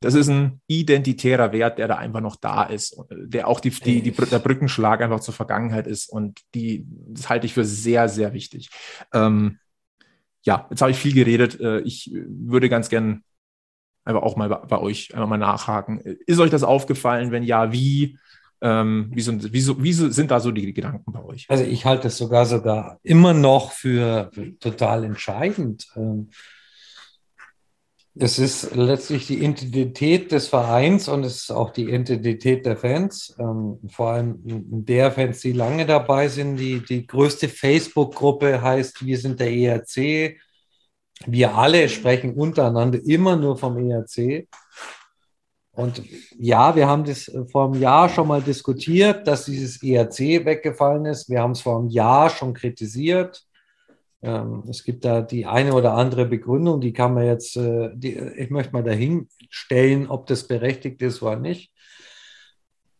das ist ein identitärer Wert, der da einfach noch da ist, der auch die, die, die, der Brückenschlag einfach zur Vergangenheit ist. Und die, das halte ich für sehr, sehr wichtig. Ähm, ja, jetzt habe ich viel geredet. Äh, ich würde ganz gern einfach auch mal bei euch einfach mal nachhaken. Ist euch das aufgefallen? Wenn ja, wie? Ähm, wie, sind, wie, wie sind da so die Gedanken bei euch? Also ich halte es sogar sogar immer noch für, für total entscheidend. Ähm, es ist letztlich die Identität des Vereins und es ist auch die Identität der Fans. Ähm, vor allem der Fans, die lange dabei sind. Die, die größte Facebook-Gruppe heißt Wir sind der ERC. Wir alle sprechen untereinander immer nur vom ERC. Und ja, wir haben das vor einem Jahr schon mal diskutiert, dass dieses ERC weggefallen ist. Wir haben es vor einem Jahr schon kritisiert. Ähm, es gibt da die eine oder andere Begründung, die kann man jetzt, äh, die, ich möchte mal dahin stellen, ob das berechtigt ist oder nicht.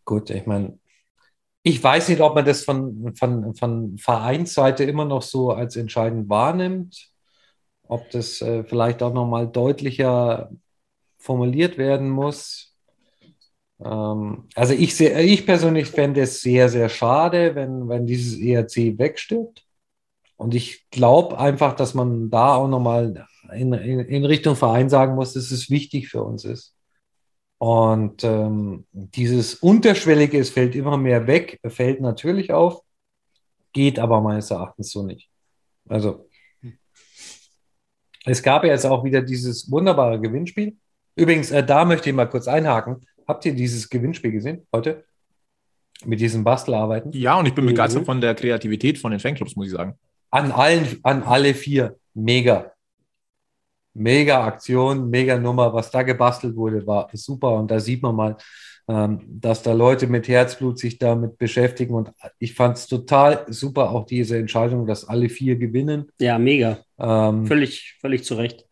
Gut, ich meine, ich weiß nicht, ob man das von, von, von Vereinsseite immer noch so als entscheidend wahrnimmt, ob das äh, vielleicht auch nochmal deutlicher formuliert werden muss. Ähm, also ich, seh, ich persönlich fände es sehr, sehr schade, wenn, wenn dieses ERC wegstirbt. Und ich glaube einfach, dass man da auch nochmal in, in, in Richtung Verein sagen muss, dass es wichtig für uns ist. Und ähm, dieses Unterschwellige, es fällt immer mehr weg, fällt natürlich auf, geht aber meines Erachtens so nicht. Also, es gab ja jetzt auch wieder dieses wunderbare Gewinnspiel. Übrigens, äh, da möchte ich mal kurz einhaken. Habt ihr dieses Gewinnspiel gesehen heute? Mit diesen Bastelarbeiten? Ja, und ich bin begeistert von der Kreativität von den Fanclubs, muss ich sagen. An allen, an alle vier. Mega. Mega Aktion, mega Nummer. Was da gebastelt wurde, war super. Und da sieht man mal, ähm, dass da Leute mit Herzblut sich damit beschäftigen. Und ich fand es total super, auch diese Entscheidung, dass alle vier gewinnen. Ja, mega. Ähm, völlig, völlig zu Recht.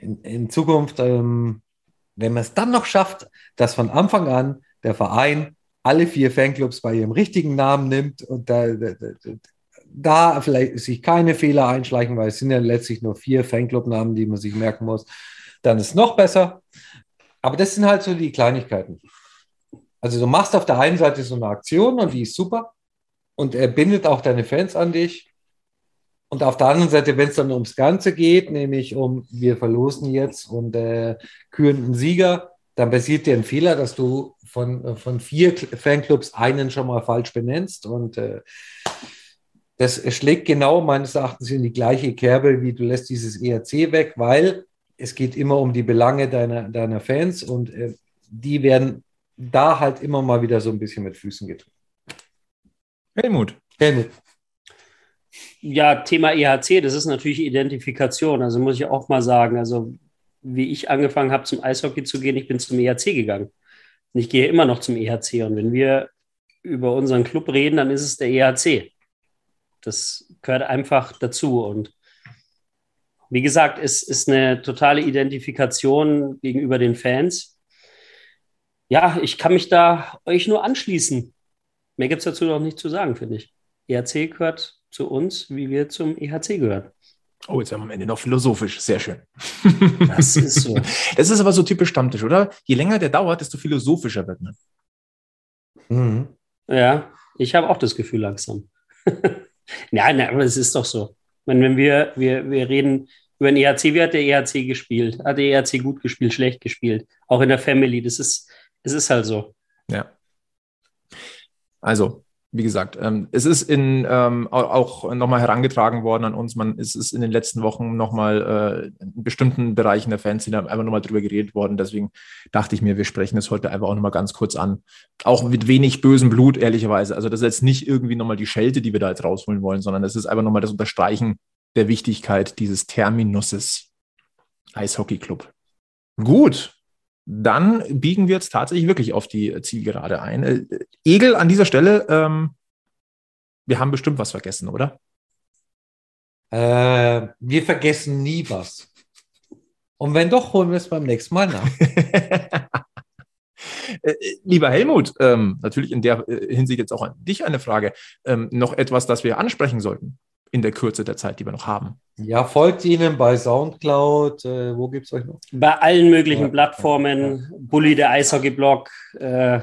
In, in Zukunft, ähm, wenn man es dann noch schafft, dass von Anfang an der Verein alle vier Fanclubs bei ihrem richtigen Namen nimmt und da, da, da vielleicht sich keine Fehler einschleichen, weil es sind ja letztlich nur vier Fanclub-Namen, die man sich merken muss, dann ist es noch besser. Aber das sind halt so die Kleinigkeiten. Also du machst auf der einen Seite so eine Aktion und die ist super und er bindet auch deine Fans an dich. Und auf der anderen Seite, wenn es dann ums Ganze geht, nämlich um wir verlosen jetzt und äh, küren einen Sieger, dann passiert dir ein Fehler, dass du von, von vier Fanclubs einen schon mal falsch benennst und äh, das schlägt genau meines Erachtens in die gleiche Kerbe, wie du lässt dieses ERC weg, weil es geht immer um die Belange deiner, deiner Fans und äh, die werden da halt immer mal wieder so ein bisschen mit Füßen getreten. Helmut. Helmut. Ja, Thema EHC, das ist natürlich Identifikation. Also muss ich auch mal sagen, also wie ich angefangen habe, zum Eishockey zu gehen, ich bin zum EHC gegangen. Und ich gehe immer noch zum EHC. Und wenn wir über unseren Club reden, dann ist es der EHC. Das gehört einfach dazu. Und wie gesagt, es ist eine totale Identifikation gegenüber den Fans. Ja, ich kann mich da euch nur anschließen. Mehr gibt es dazu noch nicht zu sagen, finde ich. EHC gehört zu uns, wie wir zum EHC gehören. Oh, jetzt haben wir am Ende noch philosophisch. Sehr schön. Das ist so. [LAUGHS] Das ist aber so typisch Stammtisch, oder? Je länger der dauert, desto philosophischer wird man. Mhm. Ja, ich habe auch das Gefühl langsam. [LAUGHS] Nein, nein, aber es ist doch so. Meine, wenn wir, wir, wir reden über den EHC, wie hat der EHC gespielt? Hat der EHC gut gespielt, schlecht gespielt? Auch in der Family, das ist, es ist halt so. Ja. Also, wie gesagt, ähm, es ist in, ähm, auch nochmal herangetragen worden an uns. Man, es ist in den letzten Wochen nochmal äh, in bestimmten Bereichen der Fanszene einfach nochmal drüber geredet worden. Deswegen dachte ich mir, wir sprechen es heute einfach auch nochmal ganz kurz an. Auch mit wenig bösem Blut, ehrlicherweise. Also, das ist jetzt nicht irgendwie nochmal die Schelte, die wir da jetzt rausholen wollen, sondern es ist einfach nochmal das Unterstreichen der Wichtigkeit dieses Terminusses Eishockey Club. Gut, dann biegen wir jetzt tatsächlich wirklich auf die Zielgerade ein. Äh, Egel, an dieser Stelle, ähm, wir haben bestimmt was vergessen, oder? Äh, wir vergessen nie was. Und wenn doch, holen wir es beim nächsten Mal nach. [LAUGHS] Äh, lieber Helmut, ähm, natürlich in der äh, Hinsicht jetzt auch an dich eine Frage. Ähm, noch etwas, das wir ansprechen sollten in der Kürze der Zeit, die wir noch haben. Ja, folgt ihnen bei Soundcloud. Äh, wo gibt es euch noch? Bei allen möglichen ja. Plattformen. Bully, der Eishockey-Blog. Äh,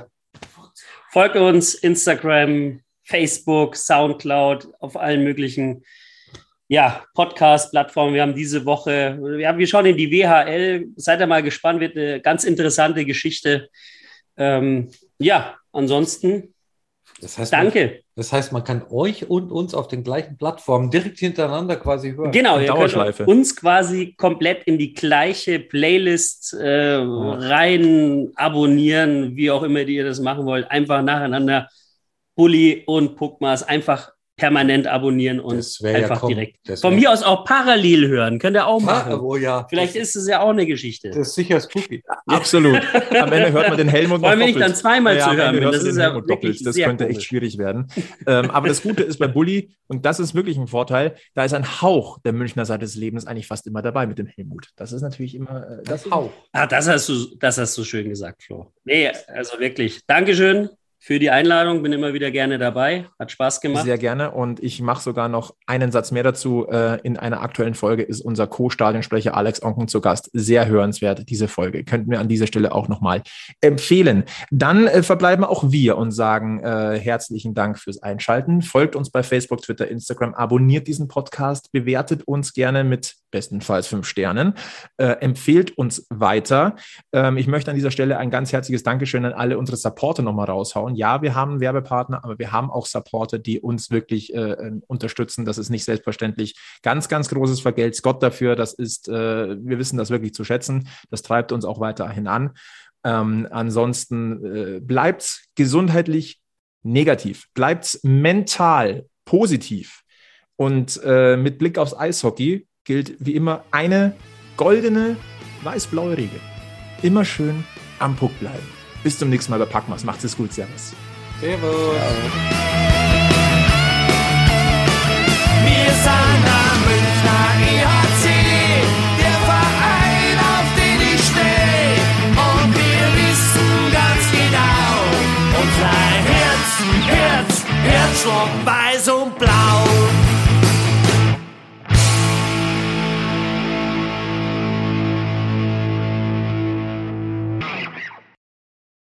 folgt uns Instagram, Facebook, Soundcloud, auf allen möglichen ja, Podcast-Plattformen. Wir haben diese Woche, ja, wir schauen in die WHL. Seid ihr mal gespannt, wird eine ganz interessante Geschichte. Ähm, ja, ansonsten das heißt, Danke. Das heißt, man kann euch und uns auf den gleichen Plattformen direkt hintereinander quasi hören. Genau, ihr könnt uns quasi komplett in die gleiche Playlist äh, ja. rein abonnieren, wie auch immer ihr das machen wollt. Einfach nacheinander Bully und Puckmas einfach permanent abonnieren und einfach ja direkt. Von mir aus auch parallel hören. Könnt ihr auch machen. Ah, oh ja. Vielleicht ist es ja auch eine Geschichte. Das ist sicher spooky. Absolut. Am Ende hört man den Helmut noch Wollen wir nicht dann zweimal ja, zu hören? Das ist ja doppelt. Das könnte echt schwierig werden. ähm, aber das Gute ist bei Bully, und das ist wirklich ein Vorteil, da ist ein Hauch der Münchner Seite des Lebens eigentlich fast immer dabei mit dem Helmut. Das ist natürlich immer äh, das Hauch. Ah, das hast du, das hast du schön gesagt, Flo. Nee, also wirklich. Dankeschön für die Einladung. Bin immer wieder gerne dabei. Hat Spaß gemacht. Sehr gerne. Und ich mache sogar noch einen Satz mehr dazu. Äh, in einer aktuellen Folge ist unser Co-Stadionsprecher Alex Onken zu Gast. Sehr hörenswert, diese Folge. Könnten wir an dieser Stelle auch nochmal empfehlen. Dann äh, verbleiben auch wir und sagen äh, herzlichen Dank fürs Einschalten. Folgt uns bei Facebook, Twitter, Instagram, abonniert diesen Podcast, bewertet uns gerne mit bestenfalls fünf Sternen, äh, empfehlt uns weiter. Ähm, ich möchte an dieser Stelle ein ganz herzliches Dankeschön an alle unsere Supporter nochmal raushauen. Ja, wir haben Werbepartner, aber wir haben auch Supporter, die uns wirklich äh, äh, unterstützen. Das ist nicht selbstverständlich. Ganz, ganz großes Vergelt Gott dafür. Das ist, äh, wir wissen das wirklich zu schätzen. Das treibt uns auch weiterhin an. Ähm, ansonsten äh, bleibt gesundheitlich negativ, bleibt mental positiv. Und äh, mit Blick aufs Eishockey gilt wie immer eine goldene weiß-blaue Regel. Immer schön am Puck bleiben. Bis zum nächsten Mal bei Packmas. Macht es gut. Servus. Servus. Wir sind am Münchner EHC, der Verein, auf den ich stehe. Und wir wissen ganz genau, unser Herz, Herz, Herzschlag weiß und blau.